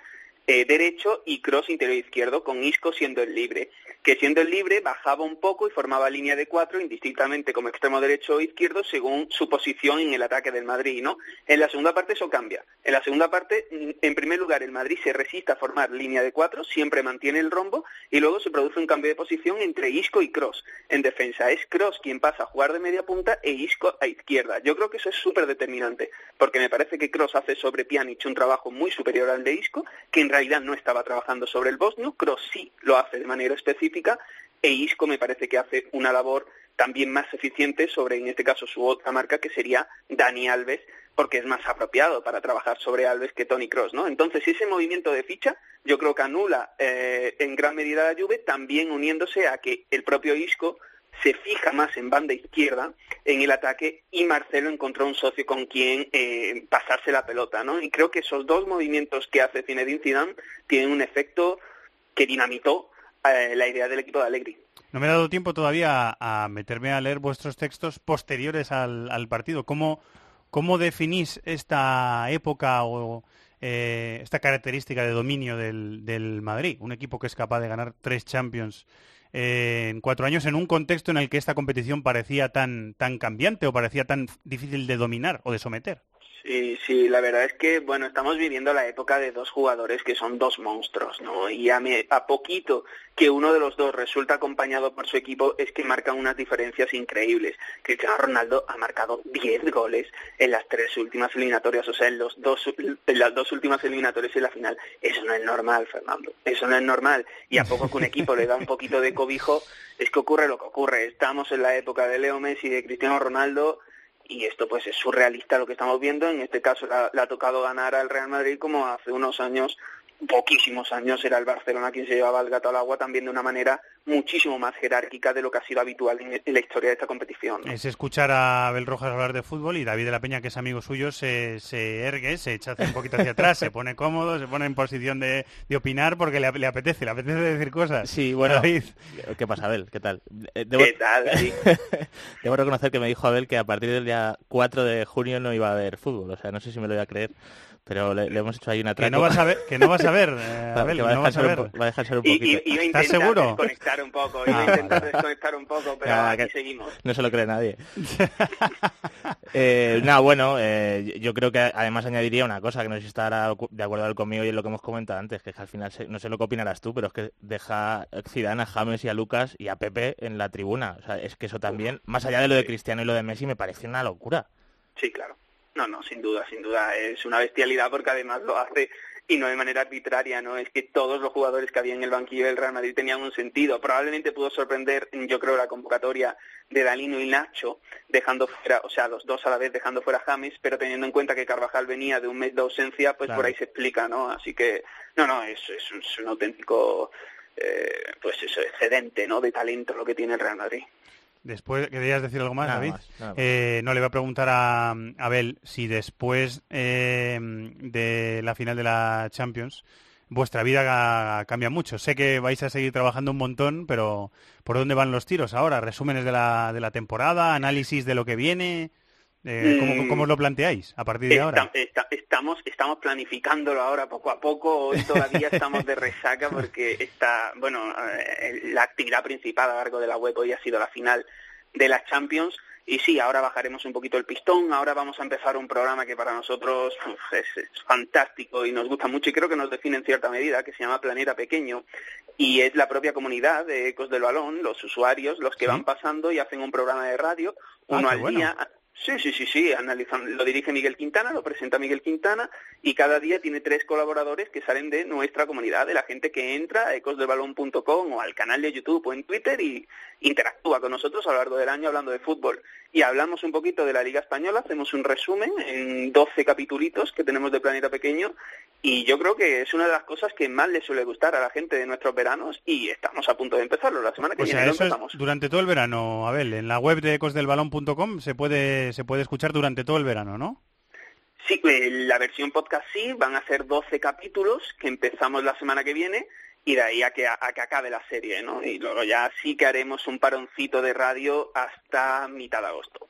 eh, derecho y Cross interior izquierdo, con Isco siendo el libre. Que siendo el libre bajaba un poco y formaba línea de cuatro indistintamente como extremo derecho o izquierdo según su posición en el ataque del Madrid, ¿no? En la segunda parte eso cambia. En la segunda parte, mm, en primer lugar, el Madrid se resiste a formar línea de cuatro, siempre mantiene el rombo y luego se produce un cambio de posición entre Isco y Cross. En defensa es Cross quien pasa a jugar de media punta e Isco a izquierda. Yo creo que eso es súper determinante, porque me parece que Cross hace sobre Pjanic un trabajo muy superior al de Isco, que en realidad no estaba trabajando sobre el bosnio, Cross sí lo hace de manera específica e Isco me parece que hace una labor también más eficiente sobre, en este caso, su otra marca, que sería Dani Alves, porque es más apropiado para trabajar sobre Alves que Tony Cross, ¿no? Entonces, ese movimiento de ficha yo creo que anula eh, en gran medida la Juve, también uniéndose a que el propio Isco se fija más en banda izquierda en el ataque y Marcelo encontró un socio con quien eh, pasarse la pelota, ¿no? Y creo que esos dos movimientos que hace Zinedine Zidane tienen un efecto que dinamitó eh, la idea del equipo de Allegri. No me he dado tiempo todavía a, meterme a leer vuestros textos posteriores al, al partido. ¿Cómo, ¿Cómo definís esta época o eh, esta característica de dominio del, del Madrid? Un equipo que es capaz de ganar tres Champions eh, en cuatro años en un contexto en el que esta competición parecía tan, tan cambiante o parecía tan difícil de dominar o de someter. Sí, sí, la verdad es que, bueno, estamos viviendo la época de dos jugadores que son dos monstruos, ¿no? Y a, me- a poquito que uno de los dos resulta acompañado por su equipo es que marcan unas diferencias increíbles. Cristiano Ronaldo ha marcado 10 goles en las tres últimas eliminatorias, o sea, en, los dos, en las dos últimas eliminatorias y la final. Eso no es normal, Fernando, eso no es normal. Y a poco que un equipo le da un poquito de cobijo, es que ocurre lo que ocurre. Estamos en la época de Leo Messi y de Cristiano Ronaldo y esto pues es surrealista lo que estamos viendo. En este caso le ha tocado ganar al Real Madrid como hace unos años, poquísimos años, era el Barcelona quien se llevaba el gato al agua también de una manera muchísimo más jerárquica de lo que ha sido habitual en, en la historia de esta competición. ¿no? Es escuchar a Abel Rojas hablar de fútbol y David de la Peña, que es amigo suyo, se, se ergue, se echa un poquito hacia atrás, se pone cómodo, se pone en posición de, de opinar porque le, le apetece, le apetece decir cosas. Sí, bueno, David. ¿qué pasa, Abel? ¿Qué tal? Eh, Debo, ¿Qué tal, David? debo reconocer que me dijo Abel que a partir del día 4 de junio no iba a haber fútbol, o sea, no sé si me lo voy a creer, pero le, le hemos hecho ahí una Que no vas a ver, que no vas a ver, eh, Va- Abel, que que va a no dejar vas a ser un ver. po- va a dejar ser un poquito. y- ¿Estás seguro? desconectar un poco, iba Ah, a intentar vale. desconectar un poco, pero Ah, aquí seguimos. No se lo cree nadie. eh, no, bueno, eh, yo creo que además añadiría una cosa, que no sé si estará de acuerdo conmigo y en lo que hemos comentado antes, que es que al final, no sé lo que opinarás tú, pero es que deja Zidane a James y a Lucas y a Pepe en la tribuna. O sea, es que eso también, más allá de lo de Cristiano y lo de Messi, me parece una locura. Sí, claro. No, no, sin duda, sin duda. Es una bestialidad porque además lo hace y no de manera arbitraria, ¿no? Es que todos los jugadores que había en el banquillo del Real Madrid tenían un sentido. Probablemente pudo sorprender, yo creo, la convocatoria de Dalino y Nacho, dejando fuera, o sea, los dos a la vez dejando fuera James, pero teniendo en cuenta que Carvajal venía de un mes de ausencia, pues Claro. por ahí se explica, ¿no? Así que, no, no, es, es, un- es un auténtico, eh, pues eso, excedente, ¿no? De talento lo que tiene el Real Madrid. Después, ¿querías decir algo más, Nada David? más, nada más. Eh, no, le voy a preguntar a Abel si después eh, de la final de la Champions vuestra vida ca- cambia mucho. Sé que vais a seguir trabajando un montón, pero ¿por dónde van los tiros ahora? ¿Resúmenes de la, de la temporada? ¿Análisis de lo que viene? Eh, ¿cómo, cómo lo planteáis a partir de ahora? Esta- esta- estamos, estamos planificándolo ahora poco a poco. Hoy todavía estamos de resaca porque está, bueno, eh, la actividad principal a lo largo de la web hoy ha sido la final de las Champions. Y sí, ahora bajaremos un poquito el pistón, ahora vamos a empezar un programa que para nosotros uf, es, es fantástico y nos gusta mucho y creo que nos define en cierta medida, que se llama Planeta Pequeño y es la propia comunidad de Ecos del Balón, los usuarios, los que Sí. van pasando y hacen un programa de radio, Ah, uno al bueno. día, Sí, sí, sí, sí, analizan, lo dirige Miguel Quintana, lo presenta Miguel Quintana y cada día tiene tres colaboradores que salen de nuestra comunidad, de la gente que entra a ecosdelbalón.com o al canal de YouTube o en Twitter y interactúa con nosotros a lo largo del año hablando de fútbol. Y hablamos un poquito de la Liga Española, hacemos un resumen en 12 capitulitos que tenemos de Planeta Pequeño y yo creo que es una de las cosas que más le suele gustar a la gente de nuestros veranos y estamos a punto de empezarlo. La semana que O viene sea, lo es empezamos. durante todo el verano, Abel. En la web de ecosdelbalón.com se puede, se puede escuchar durante todo el verano, ¿no? Sí, eh, la versión podcast sí, van a ser 12 capítulos que empezamos la semana que viene y de ahí a que, a, que acabe la serie, ¿no? Y luego ya sí que haremos un paroncito de radio hasta mitad de agosto.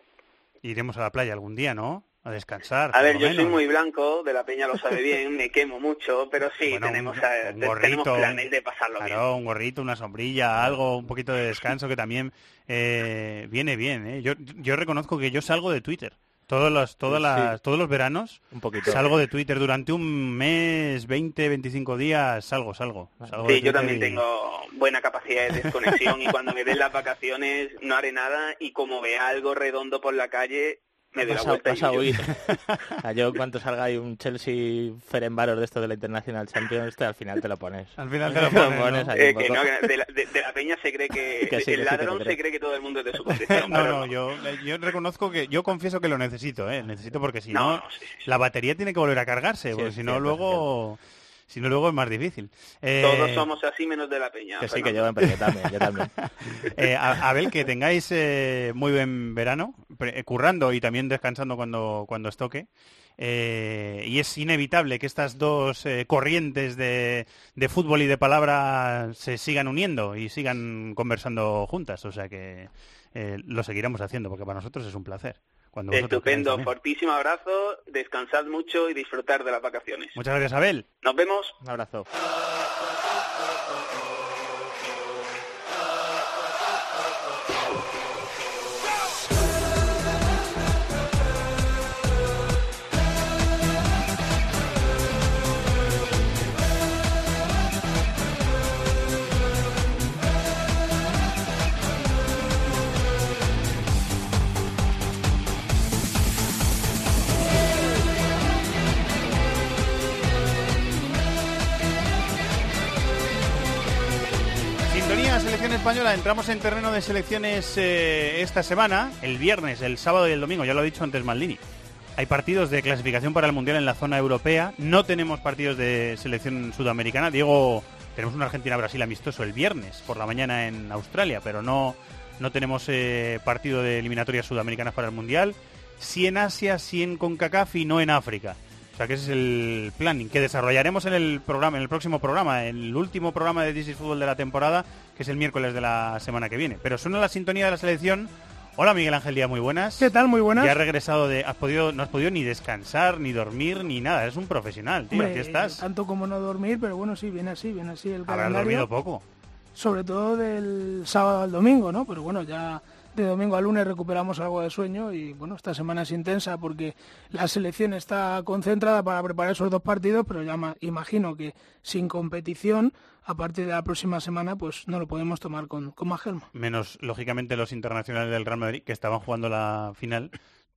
Iremos a la playa algún día, ¿no? A descansar. A ver, yo soy muy blanco, de la peña lo sabe bien, me quemo mucho, pero sí, Bueno, tenemos, un- eh, un gorrito, tenemos planes de pasarlo bien. Claro, un gorrito, una sombrilla, algo, un poquito de descanso que también eh, viene bien. ¿eh? Yo, yo reconozco que yo salgo de Twitter. Todos los, todas Sí. las, todos los veranos Un poquito. salgo de Twitter durante un mes, 20, 25 días, salgo, salgo. salgo Sí, yo también y- tengo buena capacidad de desconexión y cuando me den las vacaciones no haré nada y como vea algo redondo por la calle me doy la vuelta. y pasa yo- huir. Yo en cuanto salga ahí un Chelsea Ferenbaros de esto de la International Champions, este al final te lo pones. Al final te lo pones, ¿no? ahí Eh, que no, que de, la, de- de la peña se cree que, Que sí, que el sí, que ladrón te se cree. cree que todo el mundo es de su posición. No, no, yo, yo reconozco que yo confieso que lo necesito, ¿eh? Necesito porque si No, no, no, sí, sí, sí. la batería tiene que volver a cargarse, Sí, porque si no cierto, luego, si no luego es más difícil. Eh, Todos somos así menos de la peña. Que sí, que yo también, yo también. eh, Abel, que tengáis eh, muy buen verano, eh, currando y también descansando cuando, cuando os toque. Eh, y es inevitable que estas dos eh, corrientes de, de fútbol y de palabra se sigan uniendo y sigan conversando juntas. O sea que eh, lo seguiremos haciendo, porque para nosotros es un placer. Cuando Estupendo, fortísimo abrazo, descansad mucho y disfrutar de las vacaciones. Muchas gracias, Abel. Nos vemos. Un abrazo. Española, entramos en terreno de selecciones eh, esta semana, el viernes, el sábado y el domingo, ya lo ha dicho antes Maldini. Hay partidos de clasificación para el Mundial en la zona europea, no tenemos partidos de selección sudamericana. Diego tenemos un Argentina-Brasil amistoso el viernes por la mañana en Australia, pero no, no tenemos eh, partido de eliminatorias sudamericanas para el Mundial. Sí en Asia, sí en CONCACAF y no en África. Sea que ese es el planning que desarrollaremos en el programa, en el próximo programa, el último programa de This is Fútbol de la temporada, que es el miércoles de la semana que viene. Pero suena la sintonía de la selección. Hola Miguel Ángel Díaz, muy buenas. ¿Qué tal? Muy buenas. Ya has regresado de... Has podido, no has podido ni descansar, ni dormir, ni nada. Eres un profesional, tío. Hombre, Aquí estás. Tanto como no dormir, pero bueno, sí, viene así, viene así el Habrás calendario. dormido poco. Sobre todo del sábado al domingo, ¿no? Pero bueno, ya de domingo a lunes recuperamos algo de sueño y bueno, esta semana es intensa porque la selección está concentrada para preparar esos dos partidos, pero ya ma- imagino que sin competición, a partir de la próxima semana, pues no lo podemos tomar con, con más calma. Menos, lógicamente, los internacionales del Real Madrid, que estaban jugando la final.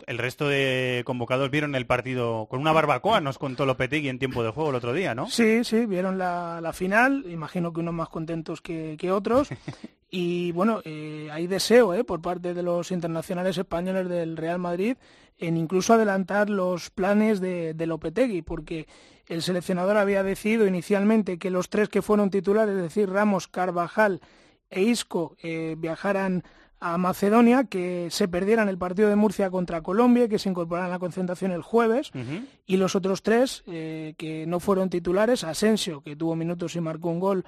El resto de convocados vieron el partido con una barbacoa, nos contó Lopetegui en tiempo de juego el otro día, ¿no? Sí, sí, vieron la, la final, imagino que unos más contentos que, que otros. Y bueno, eh, hay deseo eh, por parte de los internacionales españoles del Real Madrid en incluso adelantar los planes de, de Lopetegui, porque el seleccionador había decidido inicialmente que los tres que fueron titulares, es decir, Ramos, Carvajal e Isco, eh, viajaran a Macedonia, que se perdieran el partido de Murcia contra Colombia, que se incorporaran a la concentración el jueves, y los otros tres eh, que no fueron titulares, Asensio, que tuvo minutos y marcó un gol,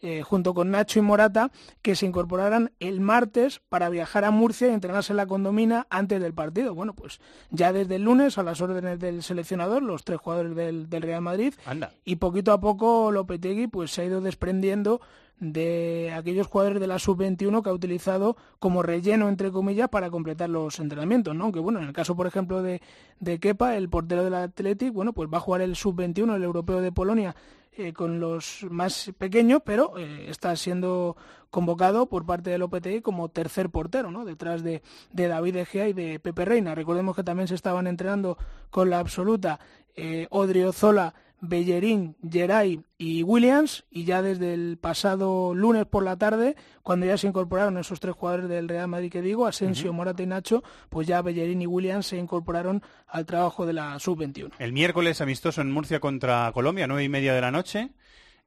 eh, junto con Nacho y Morata, que se incorporaran el martes para viajar a Murcia y entrenarse en la condomina antes del partido. Bueno, pues ya desde el lunes, a las órdenes del seleccionador, los tres jugadores del, del Real Madrid, Anda. y poquito a poco Lopetegui pues se ha ido desprendiendo de aquellos jugadores de la sub-21 que ha utilizado como relleno, entre comillas, para completar los entrenamientos, ¿no? Que bueno, en el caso, por ejemplo, de, de Kepa, el portero del Athletic, bueno, pues va a jugar el sub-21, el europeo de Polonia, eh, con los más pequeños, pero eh, está siendo convocado por parte del OPTI como tercer portero, ¿no? detrás de, de David Egea y de Pepe Reina. Recordemos que también se estaban entrenando con la absoluta eh, Odriozola, Bellerín, Geray y Williams y ya desde el pasado lunes por la tarde, cuando ya se incorporaron esos tres jugadores del Real Madrid que digo, Asensio, Morata y Nacho, pues ya Bellerín y Williams se incorporaron al trabajo de la sub-21. El miércoles amistoso en Murcia contra Colombia, nueve y media de la noche.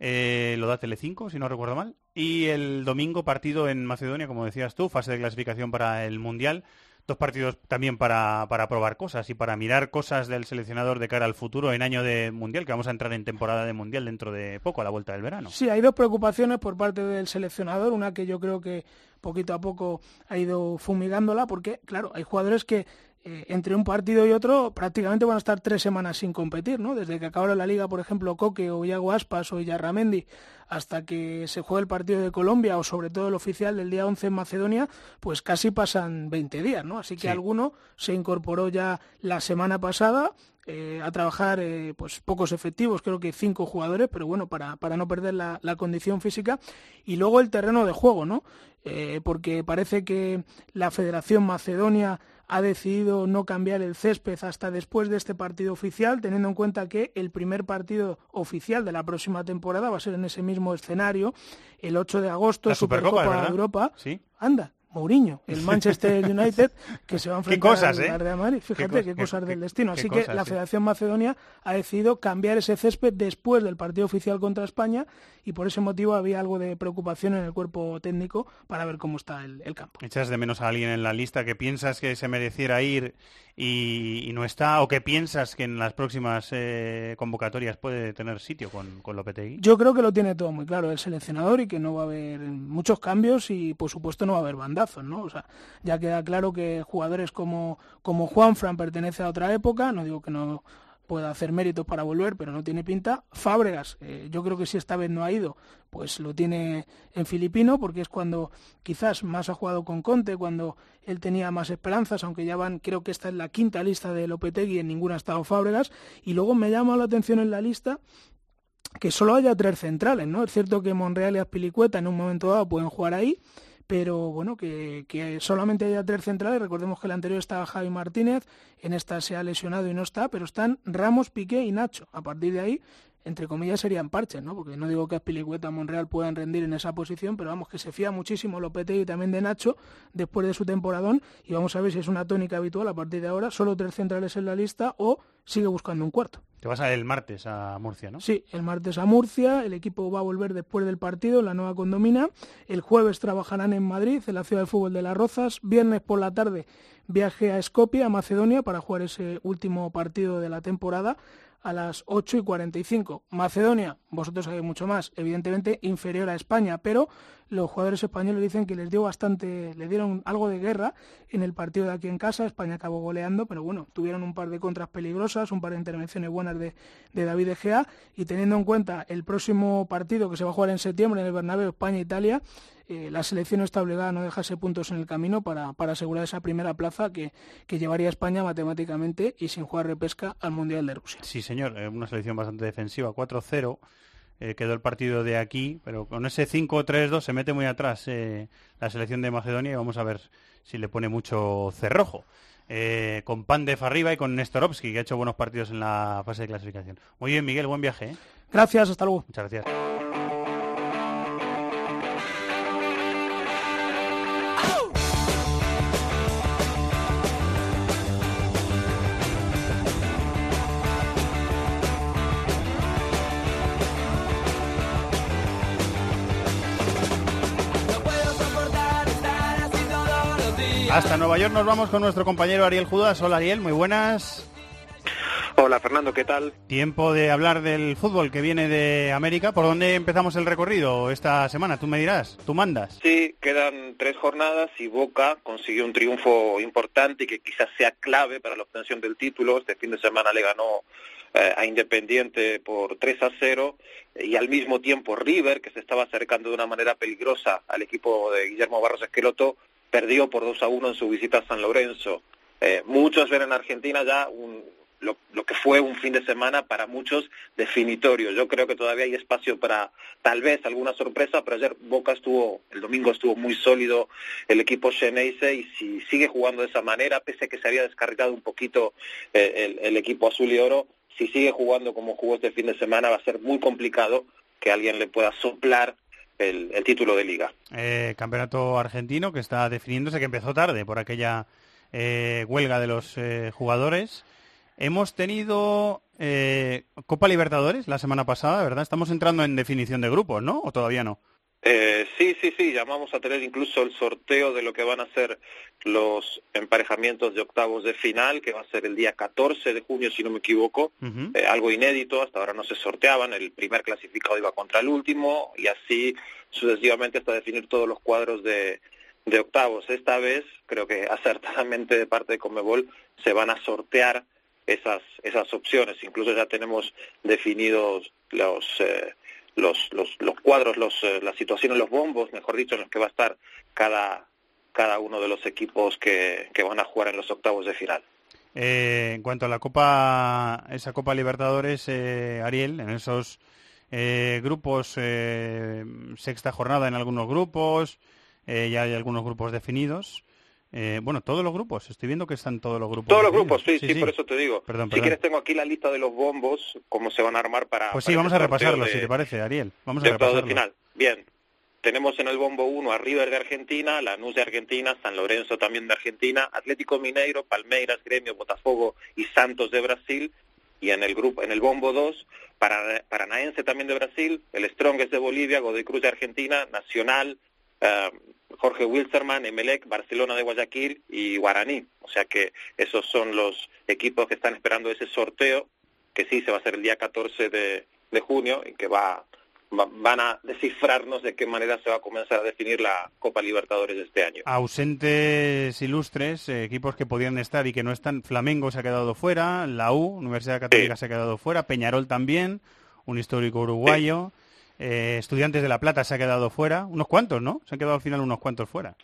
Eh, lo da Telecinco, si no recuerdo mal. Y el domingo partido en Macedonia, como decías tú, fase de clasificación para el Mundial. Dos partidos también para, para probar cosas y para mirar cosas del seleccionador de cara al futuro en año de Mundial, que vamos a entrar en temporada de Mundial dentro de poco, a la vuelta del verano. Sí, hay dos preocupaciones por parte del seleccionador. Una que yo creo que poquito a poco ha ido fumigándola, porque, claro, hay jugadores que eh, entre un partido y otro prácticamente van a estar tres semanas sin competir, ¿no? Desde que acabaron la liga, por ejemplo, Coque o Iago Aspas o Yarramendi, hasta que se juegue el partido de Colombia o sobre todo el oficial del día 11 en Macedonia, pues casi pasan 20 días, ¿no? Así que Sí. alguno se incorporó ya la semana pasada eh, a trabajar eh, pues pocos efectivos, creo que cinco jugadores, pero bueno, para, para no perder la, la condición física. Y luego el terreno de juego, ¿no? Eh, porque parece que la Federación Macedonia ha decidido no cambiar el césped hasta después de este partido oficial, teniendo en cuenta que el primer partido oficial de la próxima temporada va a ser en ese mismo escenario, el 8 de agosto, La Supercopa, de ¿verdad? Europa. Sí. Anda, Mourinho, el Manchester United, que se va a enfrentar cosas, al ¿eh? al Real Madrid. Fíjate qué, qué- cosas qué- del destino. Así que la sí. Federación Macedonia ha decidido cambiar ese césped después del partido oficial contra España y por ese motivo había algo de preocupación en el cuerpo técnico para ver cómo está el, el campo. ¿Echas de menos a alguien en la lista que piensas que se mereciera ir y, y no está? ¿O que piensas que en las próximas eh, convocatorias puede tener sitio con, con Lopetegui? Yo creo que lo tiene todo muy claro el seleccionador y que no va a haber muchos cambios y por supuesto no va a haber ya queda claro que jugadores como, como Juanfran pertenece a otra época, no digo que no pueda hacer méritos para volver, pero no tiene pinta. Fábregas, eh, yo creo que si esta vez no ha ido, pues lo tiene en filipino, porque es cuando quizás más ha jugado con Conte, cuando él tenía más esperanzas, aunque ya van, creo que esta es la quinta lista de Lopetegui, en ninguna ha estado Fábregas, y luego me llama la atención en la lista que solo haya tres centrales, ¿no? Es cierto que Monreal y Azpilicueta en un momento dado pueden jugar ahí, pero bueno, que, solamente haya tres centrales, recordemos que el anterior estaba Javi Martínez, en esta se ha lesionado y no está, pero están Ramos, Piqué y Nacho. A partir de ahí, entre comillas, serían parches, ¿no? Porque no digo que Aspilicueta o Monreal puedan rendir en esa posición, pero vamos, que se fía muchísimo Lopetegui y también de Nacho después de su temporadón y vamos a ver si es una tónica habitual a partir de ahora, solo tres centrales en la lista o sigue buscando un cuarto. Te vas a el martes a Murcia, ¿no? Sí, el martes a Murcia, el equipo va a volver después del partido, en la nueva condomina. El jueves trabajarán en Madrid, en la ciudad de fútbol de Las Rozas. Viernes por la tarde viaje a Skopje, a Macedonia, para jugar ese último partido de la temporada a las 8 y 45. Macedonia, vosotros sabéis mucho más, evidentemente inferior a España, pero los jugadores españoles dicen que les dio bastante, le dieron algo de guerra en el partido de aquí en casa. España acabó goleando, pero bueno, tuvieron un par de contras peligrosas, un par de intervenciones buenas de, de David Egea y teniendo en cuenta el próximo partido que se va a jugar en septiembre en el Bernabéu España-Italia, eh, la selección está obligada a no dejarse puntos en el camino para, para asegurar esa primera plaza que, que, llevaría España matemáticamente y sin jugar repesca al Mundial de Rusia. Sí, señor, eh, una selección bastante defensiva, 4-0. Eh, quedó el partido de aquí, pero con ese 5-3-2 se mete muy atrás eh, la selección de Macedonia y vamos a ver si le pone mucho cerrojo. Eh, con Pandev arriba y con Nestorovski, que ha hecho buenos partidos en la fase de clasificación. Muy bien, Miguel, buen viaje. ¿eh? Gracias, hasta luego. Muchas gracias. Hasta Nueva York nos vamos con nuestro compañero Ariel Judas. Hola Ariel, muy buenas. Hola Fernando, ¿qué tal? Tiempo de hablar del fútbol que viene de América. ¿Por dónde empezamos el recorrido esta semana? Tú me dirás, tú mandas. Sí, quedan tres jornadas y Boca consiguió un triunfo importante y que quizás sea clave para la obtención del título. Este fin de semana le ganó eh, a Independiente por 3 a 0 y al mismo tiempo River, que se estaba acercando de una manera peligrosa al equipo de Guillermo Barros Esqueloto, perdió por 2 a 1 en su visita a San Lorenzo. Eh, muchos ven en Argentina ya un, lo, que fue un fin de semana para muchos definitorio. Yo creo que todavía hay espacio para tal vez alguna sorpresa, pero ayer Boca estuvo, el domingo estuvo muy sólido el equipo Xeneize y si sigue jugando de esa manera, pese a que se había descarrilado un poquito eh, el, el equipo azul y oro, si sigue jugando como jugó este fin de semana va a ser muy complicado que alguien le pueda soplar el, título de liga. Eh, campeonato argentino que está definiéndose, que empezó tarde por aquella eh, huelga de los eh, jugadores. Hemos tenido eh, Copa Libertadores la semana pasada, ¿verdad? Estamos entrando en definición de grupos, ¿no? ¿O todavía no? Eh, sí, sí, sí, llamamos a tener incluso el sorteo de lo que van a ser los emparejamientos de octavos de final, que va a ser el día 14 de junio, si no me equivoco, uh -huh. eh, algo inédito, hasta ahora no se sorteaban, el primer clasificado iba contra el último, y así sucesivamente hasta definir todos los cuadros de, de octavos. Esta vez, creo que acertadamente de parte de Comebol, se van a sortear esas, esas opciones, incluso ya tenemos definidos los... Eh, los, los, los cuadros, los, eh, las situaciones, los bombos, mejor dicho, en los que va a estar cada, cada uno de los equipos que, que van a jugar en los octavos de final. Eh, en cuanto a la Copa, esa Copa Libertadores, eh, Ariel, en esos eh, grupos, eh, sexta jornada en algunos grupos, ya hay algunos grupos definidos. Eh, bueno, todos los grupos, estoy viendo que están todos los grupos. Todos los grupos, sí, sí, por eso te digo. Perdón, si quieres tengo aquí la lista de los bombos, cómo se van a armar para... Pues sí, para vamos a repasarlo, de, si te parece, Ariel. Vamos a de repasarlo. de final. Bien, tenemos en el bombo 1 a River de Argentina, Lanús de Argentina, San Lorenzo también de Argentina, Atlético Mineiro, Palmeiras, Gremio, Botafogo y Santos de Brasil. Y en el grupo, en el bombo 2, para, Paranaense también de Brasil, el Strongest de Bolivia, Godoy Cruz de Argentina, Nacional, uh, Jorge Wilstermann, Emelec, Barcelona de Guayaquil y Guaraní. O sea que esos son los equipos que están esperando ese sorteo, que sí se va a hacer el día 14 de, de junio y que va, va, van a descifrarnos de qué manera se va a comenzar a definir la Copa Libertadores de este año. Ausentes ilustres, eh, equipos que podían estar y que no están. Flamengo se ha quedado fuera, la U, Universidad Católica sí. se ha quedado fuera, Peñarol también, un histórico uruguayo. Sí. Eh, Estudiantes de La Plata se ha quedado fuera, unos cuantos, ¿no? Se han quedado al final unos cuantos fuera.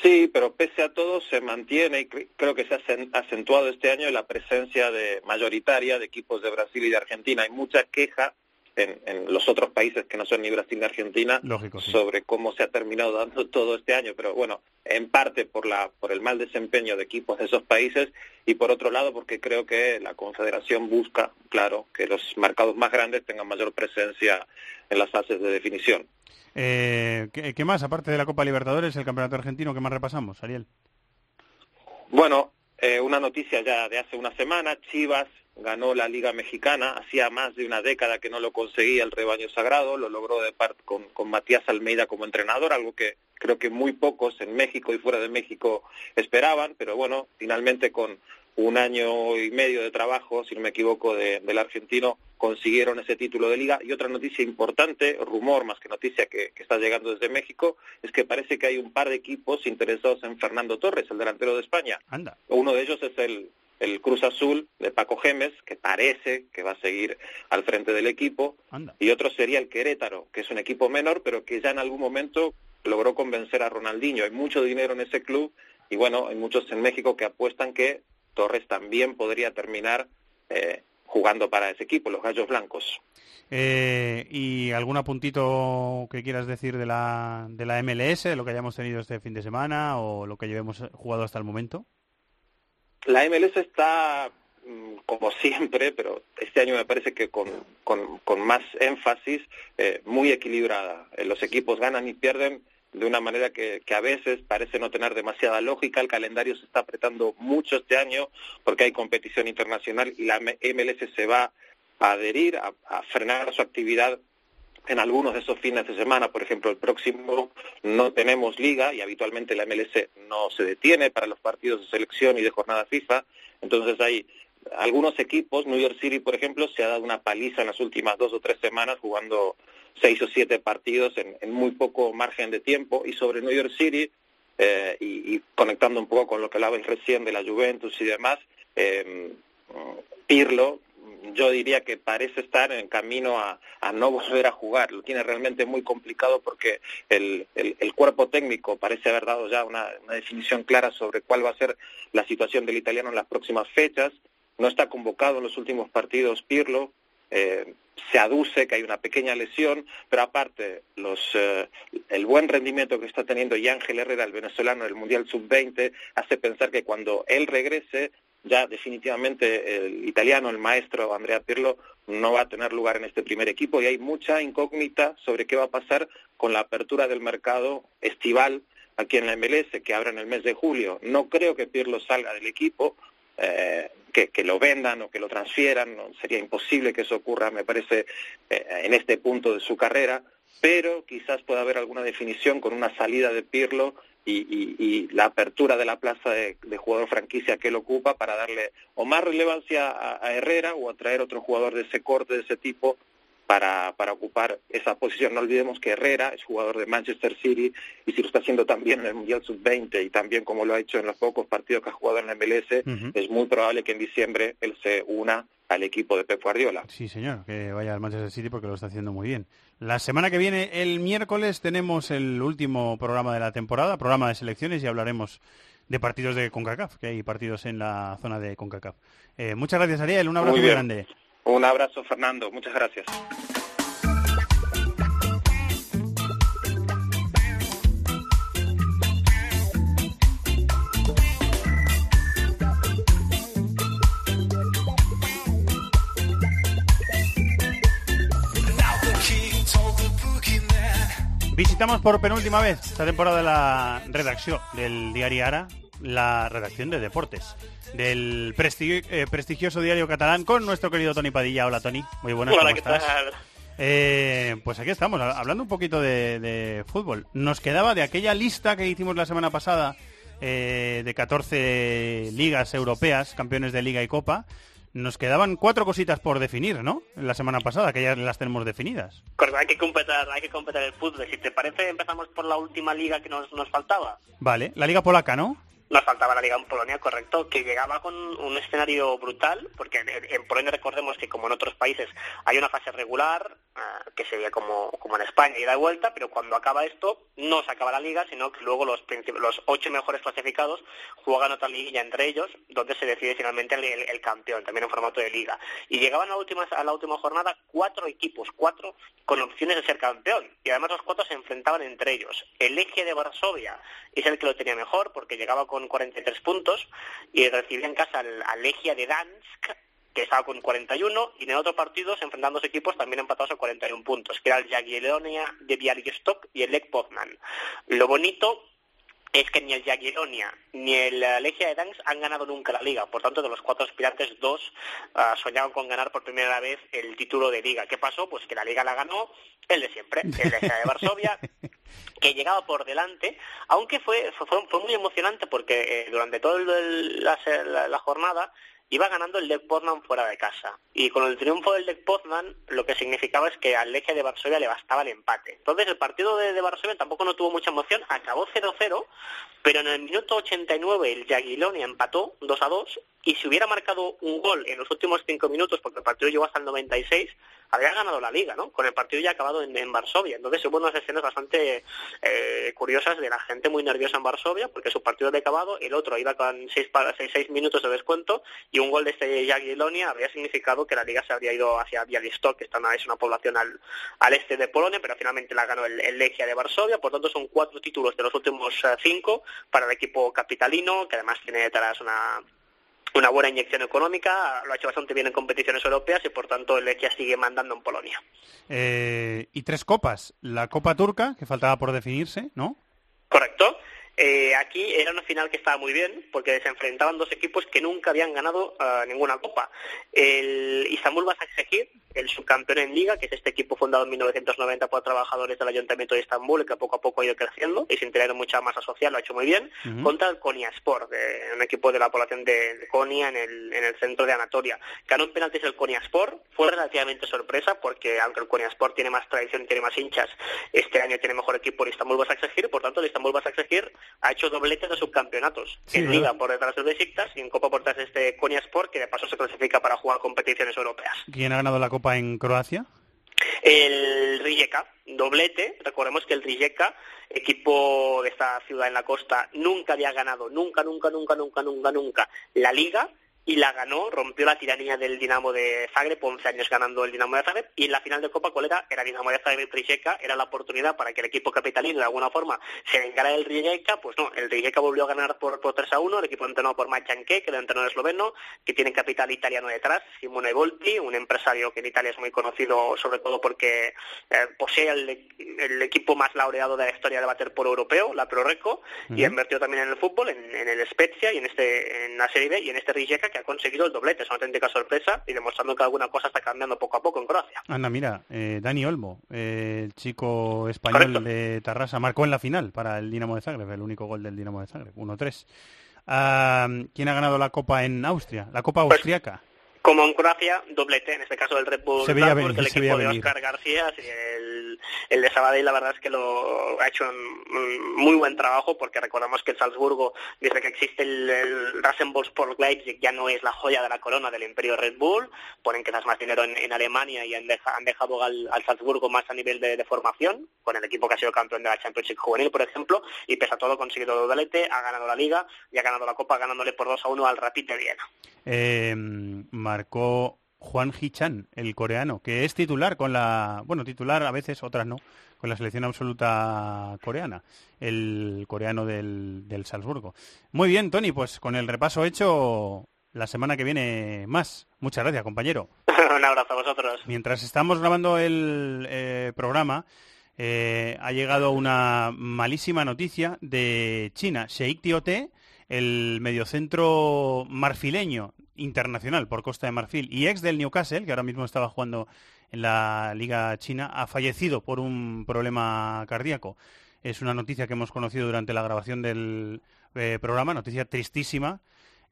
Sí, pero pese a todo se mantiene y creo que se ha acentuado este año la presencia de mayoritaria de equipos de Brasil y de Argentina. Hay mucha queja en, en los otros países que no son ni Brasil ni Argentina Lógico, sí. sobre cómo se ha terminado dando todo este año, pero bueno, en parte por la por el mal desempeño de equipos de esos países y por otro lado porque creo que la Confederación busca, claro, que los mercados más grandes tengan mayor presencia en las fases de definición. Eh, ¿qué, qué más? Aparte de la Copa Libertadores, el Campeonato Argentino, ¿qué más repasamos, Ariel? Bueno, eh, una noticia ya de hace una semana, Chivas ganó la Liga Mexicana, hacía más de una década que no lo conseguía el rebaño sagrado, lo logró de parte con, con Matías Almeida como entrenador, algo que creo que muy pocos en México y fuera de México esperaban, pero bueno, finalmente con un año y medio de trabajo, si no me equivoco, de- del argentino, consiguieron ese título de liga. Y otra noticia importante, rumor más que noticia que, que está llegando desde México, es que parece que hay un par de equipos interesados en Fernando Torres, el delantero de España. Anda. Uno de ellos es el, el Cruz Azul de Paco Gemes, que parece que va a seguir al frente del equipo. Anda. Y otro sería el Querétaro, que es un equipo menor, pero que ya en algún momento logró convencer a Ronaldinho. Hay mucho dinero en ese club y bueno, hay muchos en México que apuestan que Torres también podría terminar eh, jugando para ese equipo, los Gallos Blancos. Eh, ¿Y algún apuntito que quieras decir de la, de la MLS, de lo que hayamos tenido este fin de semana o lo que llevemos jugado hasta el momento? La MLS está, mm, como siempre, pero este año me parece que con, con, con más énfasis, eh, muy equilibrada. Eh, los equipos ganan y pierden de una manera que, que a veces parece no tener demasiada lógica. El calendario se está apretando mucho este año porque hay competición internacional y la MLS se va a adherir, a, a frenar su actividad en algunos de esos fines de semana. Por ejemplo, el próximo no tenemos liga y habitualmente la MLS no se detiene para los partidos de selección y de jornada FIFA. Entonces hay algunos equipos, New York City, por ejemplo, se ha dado una paliza en las últimas dos o tres semanas jugando seis o siete partidos en, en muy poco margen de tiempo. Y sobre New York City, eh, y, conectando un poco con lo que hablabais recién de la Juventus y demás, eh, Pirlo, yo diría que parece estar en camino a, a no volver a jugar. Lo tiene realmente muy complicado porque el, el, el cuerpo técnico parece haber dado ya una, una definición clara sobre cuál va a ser la situación del italiano en las próximas fechas. No está convocado en los últimos partidos Pirlo. Eh, se aduce que hay una pequeña lesión, pero aparte los, eh, el buen rendimiento que está teniendo Ángel Herrera, el venezolano, en el Mundial Sub-20, hace pensar que cuando él regrese ya definitivamente el italiano, el maestro Andrea Pirlo, no va a tener lugar en este primer equipo y hay mucha incógnita sobre qué va a pasar con la apertura del mercado estival aquí en la MLS, que abre en el mes de julio. No creo que Pirlo salga del equipo, eh, que, que, lo vendan o que lo transfieran, no, sería imposible que eso ocurra, me parece, eh, en este punto de su carrera, pero quizás pueda haber alguna definición con una salida de Pirlo y, la apertura de la plaza de, jugador franquicia que él ocupa para darle o más relevancia a, a, Herrera o a traer otro jugador de ese corte, de ese tipo, para, para ocupar esa posición. No olvidemos que Herrera es jugador de Manchester City y si lo está haciendo también en el Mundial Sub-20 y también como lo ha hecho en los pocos partidos que ha jugado en la MLS, uh -huh. es muy probable que en diciembre él se una al equipo de Pep Guardiola. Sí, señor, que vaya al Manchester City porque lo está haciendo muy bien. La semana que viene, el miércoles, tenemos el último programa de la temporada, programa de selecciones, y hablaremos de partidos de CONCACAF, que hay partidos en la zona de CONCACAF. Eh, muchas gracias, Ariel, un abrazo muy, muy grande. Un abrazo, Fernando, muchas gracias. Visitamos por penúltima vez esta temporada la redacción del diario Ara, la redacción de deportes del prestigio, eh, prestigioso diario catalán con nuestro querido Tony Padilla. Hola Tony, muy buenas. Hola, ¿cómo ¿qué estás? tal? Eh, pues aquí estamos, hablando un poquito de, de, fútbol. Nos quedaba de aquella lista que hicimos la semana pasada eh, de 14 ligas europeas, campeones de liga y copa. Nos quedaban cuatro cositas por definir, ¿no? La semana pasada, que ya las tenemos definidas. Correcto, hay que completar, hay que completar el fútbol. Si te parece, empezamos por la última liga que nos, nos faltaba. Vale, la liga polaca, ¿no? Nos faltaba la liga en Polonia, correcto, que llegaba con un escenario brutal, porque en, Polonia recordemos que como en otros países hay una fase regular, ah, que sería como, como en España, ida y vuelta, pero cuando acaba esto no se acaba la liga, sino que luego los, ocho mejores clasificados juegan otra liguilla entre ellos, donde se decide finalmente el campeón, también en formato de liga. Y llegaban a la última, a la última jornada cuatro equipos, cuatro con opciones de ser campeón, y además los cuatro se enfrentaban entre ellos. El Legia de Varsovia es el que lo tenía mejor, porque llegaba con 43 puntos, y recibía en casa al, al Legia de Dansk, que estaba con 41, y en el otro partido se enfrentan dos equipos también empatados a 41 puntos, que era el Jagiellonia de Bialystok y el Lech Poznan. Lo bonito es que ni el Jagiellonia ni el eh, Legia de Dansk han ganado nunca la liga. Por tanto, de los cuatro aspirantes, dos ah, soñaban con ganar por primera vez el título de liga. ¿Qué pasó? Pues que la liga la ganó el de siempre, el Legia de Varsovia, que llegaba por delante, aunque fue, fue, fue muy emocionante porque eh, durante toda la, la- la jornada iba ganando el Lech Poznan fuera de casa. Y con el triunfo del Lech Poznan, lo que significaba es que al Legia de Varsovia le bastaba el empate. Entonces, el partido de, Varsovia tampoco no tuvo mucha emoción, acabó 0-0, pero en el minuto 89 el Jagiellonia empató 2-2 y si hubiera marcado un gol en los últimos cinco minutos, porque el partido llegó hasta el 96, habría ganado la liga, ¿no? Con el partido ya acabado en, en Varsovia. Entonces hubo unas escenas bastante eh, curiosas de la gente muy nerviosa en Varsovia, porque su partido había acabado, el otro iba con seis, para- seis, seis minutos de descuento, y un gol de este Jagiellonia habría significado que la liga se habría ido hacia Bialystok, que está una, es una población al, al este de Polonia, pero finalmente la ganó el, el Legia de Varsovia, por tanto son cuatro títulos de los últimos eh, cinco para el equipo capitalino, que además tiene detrás una una buena inyección económica, lo ha hecho bastante bien en competiciones europeas y por tanto el Lechia sigue mandando en Polonia. Eh, y tres copas. La Copa Turca, que faltaba por definirse, ¿no? Correcto. Eh, aquí era una final que estaba muy bien porque se enfrentaban dos equipos que nunca habían ganado eh, ninguna copa. El Istanbul Basaksehir, el subcampeón en liga, que es este equipo fundado en 1990 por trabajadores del Ayuntamiento de Estambul, que poco a poco ha ido creciendo y sin tener mucha masa social, lo ha hecho muy bien, contra el Konya Sport, de- un equipo de la población de, de Konya en el, en el centro de Anatolia. Ganó en penaltis el Konya Sport, fue relativamente sorpresa porque aunque el Konya Sport tiene más tradición, tiene más hinchas, este año tiene mejor equipo el Istanbul Basaksehir, por tanto el Istanbul Basaksehir ha hecho doblete de subcampeonatos, Sí, en ¿verdad? Liga por detrás del Besiktas y en Copa por detrás de este Konya Sport, que de paso se clasifica para jugar competiciones europeas. ¿Quién ha ganado la Copa en Croacia? El Rijeka, doblete, recordemos que el Rijeka, equipo de esta ciudad en la costa, nunca había ganado, nunca, nunca, nunca, nunca, nunca, nunca, la Liga y la ganó, rompió la tiranía del Dinamo de Zagreb, 11 años ganando el Dinamo de Zagreb, y en la final de Copa, ¿cuál era? Era Dinamo de Zagreb Rijeka, era la oportunidad para que el equipo capitalino de alguna forma se vengara del Rijeka, pues no, el Rijeka volvió a ganar por, por 3 a 1, el equipo entrenado por Machanke, que es el entrenador esloveno, que tiene capital italiano detrás, Simone Volpi, un empresario que en Italia es muy conocido sobre todo porque eh, posee el, el equipo más laureado de la historia del waterpolo europeo, la Proreco, y Ujú. invirtió también en el fútbol, en, en el Spezia y en este en la Serie B y en este Rijeka que ha conseguido el doblete, es una auténtica sorpresa y demostrando que alguna cosa está cambiando poco a poco en Croacia. Anda, mira, eh, Dani Olmo, eh, el chico español de Tarrasa, marcó en la final para el Dinamo de Zagreb, el único gol del Dinamo de Zagreb, 1-3. Ah, ¿Quién ha ganado la Copa en Austria? La Copa Pues, austriaca. Como en Croacia, doblete, en este caso del Red Bull Se veía venir, el se equipo veía de venir. Oscar García, y el, el de Sabadell la verdad es que lo ha hecho un, un muy buen trabajo porque recordamos que el Salzburgo, desde que existe el, el Rasenballsport Leipzig, ya no es la joya de la corona del imperio Red Bull, ponen quizás más dinero en, en Alemania y han, deja- han dejado al, al Salzburgo más a nivel de, de formación, con el equipo que ha sido campeón de la Championship Juvenil, por ejemplo, y pese a todo ha conseguido doblete, ha ganado la Liga y ha ganado la Copa ganándole por 2 a 1 al Rapid de Viena. Eh, marcó Juan Hichan, el coreano, que es titular con la, bueno, titular a veces, otras no, con la selección absoluta coreana, el coreano del, del Salzburgo. Muy bien, Tony, pues con el repaso hecho, la semana que viene más. Muchas gracias, compañero. un abrazo a vosotros. Mientras estamos grabando el eh, programa, eh, ha llegado una malísima noticia de China. Sheikh Tiote, el mediocentro marfileño internacional por Costa de Marfil y ex del Newcastle, que ahora mismo estaba jugando en la Liga China, ha fallecido por un problema cardíaco. Es una noticia que hemos conocido durante la grabación del eh, programa, noticia tristísima.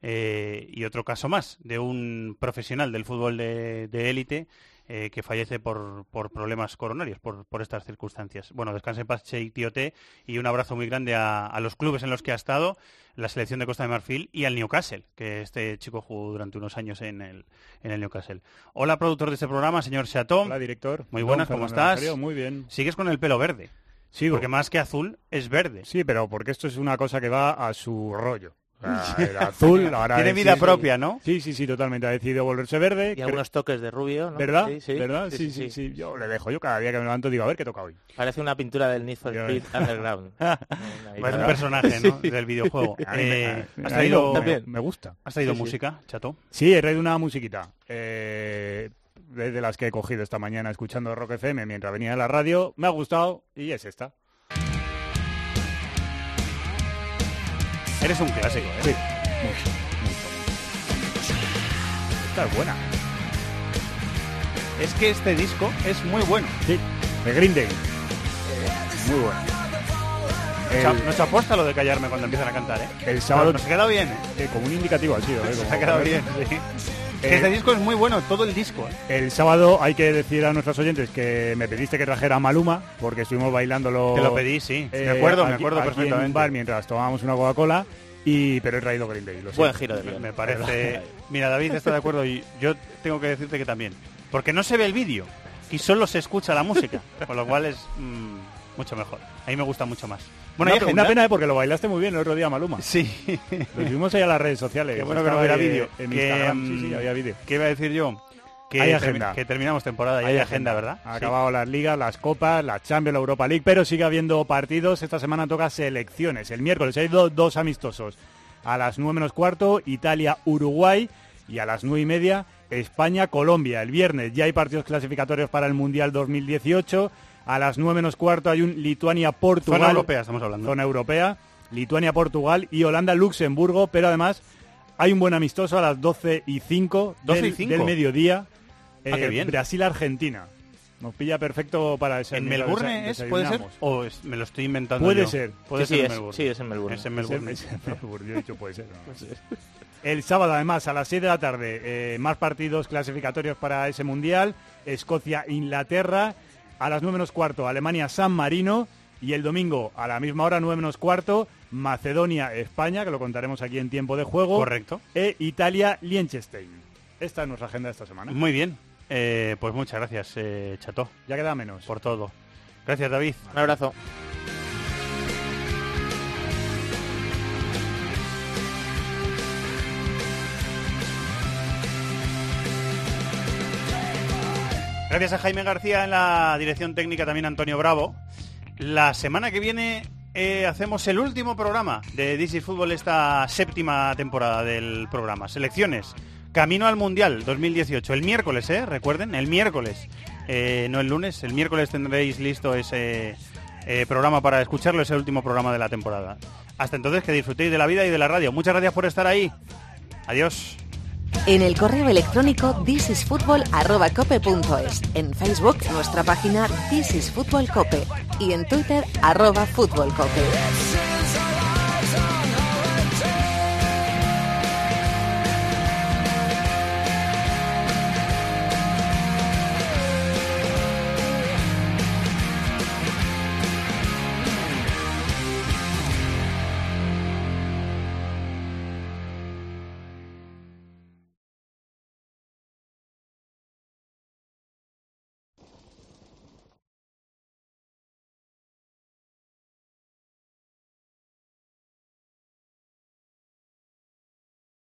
eh, y otro caso más de un profesional del fútbol de de élite eh, que fallece por, por problemas coronarios, por, por estas circunstancias. Bueno, descanse en paz Cheikh Tiote y un abrazo muy grande a, a los clubes en los que ha estado, la selección de Costa de Marfil y al Newcastle, que este chico jugó durante unos años en el, en el Newcastle. Hola, productor de este programa, señor Chateau. Hola, director. Muy buenas, Don ¿cómo Fernando estás? Muy bien. Sigues con el pelo verde. Sigo. Porque más que azul, es verde. Sí, pero porque esto es una cosa que va a su rollo. Azul ahora Tiene vida propia, ¿no? Sí, sí, sí, totalmente. Ha decidido volverse verde. Y algunos toques de rubio, ¿no? ¿Verdad? Sí, sí. ¿Verdad? Sí, Sí sí, sí, sí. sí, Yo le dejo. Yo cada día que me levanto digo, a ver qué toca hoy. Parece una pintura del Need for Speed Underground. Es un personaje, ¿no? del videojuego. Eh, me- ¿Has a mí traído, me- me gusta. ¿Has traído Sí, sí. música, Chato? Sí, he traído una musiquita. Eh, de las que he cogido esta mañana escuchando Rock FM mientras venía a la radio. Me ha gustado y es esta. Eres un clásico, ¿eh? Sí. Esta es buena. Es que este disco es muy bueno. Sí, de Green Day. Muy bueno. El- Nos aposta lo de callarme cuando empiezan a cantar, ¿eh? El sábado... Nos ha quedado bien, ¿eh? Eh, como un indicativo ha sido, ¿eh? Como- ha quedado bien, sí. Que este disco es muy bueno, todo el disco, ¿eh? El sábado hay que decir a nuestros oyentes que me pediste que trajera a Maluma, porque estuvimos bailándolo... Te lo pedí, sí. eh, me acuerdo, me aquí- acuerdo aquí en un perfectamente. bar mientras tomábamos una Coca-Cola, y pero he traído Green Day. lo Buen giro de Me, me parece... Mira, David está de acuerdo y yo tengo que decirte que también. Porque no se ve el vídeo y solo se escucha la música, con lo cual es mm, mucho mejor. A mí me gusta mucho más. Bueno, una, una pena, ¿eh? porque lo bailaste muy bien el otro día, Maluma. Sí. Lo subimos ahí a las redes sociales. Qué bueno que no hubiera ahí vídeo. En Que, Instagram, sí, sí, mm, había vídeo. ¿Qué iba a decir yo? Que, Hay agenda. que terminamos temporada y hay, agenda, ¿verdad? Ha Sí. acabado las ligas, las copas, la Champions, la Europa League, pero sigue habiendo partidos. Esta semana toca selecciones. El miércoles hay do- dos amistosos. A las 9 menos cuarto, Italia-Uruguay. Y a las 9 y media, España-Colombia. El viernes ya hay partidos clasificatorios para el Mundial 2018. A las 9 menos cuarto hay un Lituania-Portugal. Zona europea estamos hablando. Zona europea. Lituania-Portugal y Holanda-Luxemburgo. Pero además hay un buen amistoso a las 12 y 5 12 y del, 5. del mediodía. Ah, qué bien. Brasil-Argentina. Nos pilla perfecto para ese ¿En Melbourne es, puede ser? ¿O es- me lo estoy inventando Puede yo? ser. Puede Sí, ser sí, en es- Melbourne. sí, es en Melbourne. Es en Melbourne. Es en Melbourne, yo he dicho puede ser. ¿no? El sábado, además, a las 6 de la tarde, eh, más partidos clasificatorios para ese Mundial. Escocia-Inglaterra. A las 9 menos cuarto, Alemania-San Marino. Y el domingo, a la misma hora, 9 menos cuarto, Macedonia-España, que lo contaremos aquí en tiempo de juego. Correcto. E Italia-Liechtenstein. Esta es nuestra agenda de esta semana. Muy bien. Eh, pues muchas gracias, eh, Chato, Ya queda menos. por todo. Gracias, David. Un abrazo. Gracias a Jaime García en la dirección técnica, también Antonio Bravo. La semana que viene eh, hacemos el último programa de DC Fútbol esta séptima temporada del programa. Selecciones. Camino al Mundial 2018. El miércoles, ¿eh? Recuerden, el miércoles. Eh, no el lunes. El miércoles tendréis listo ese programa para escucharlo. Es el último programa de la temporada. Hasta entonces, que disfrutéis de la vida y de la radio. Muchas gracias por estar ahí. Adiós. En el correo electrónico thisisfutbol@cope.es, en Facebook nuestra página This is Fútbol Cope y en Twitter arroba Fútbol Cope.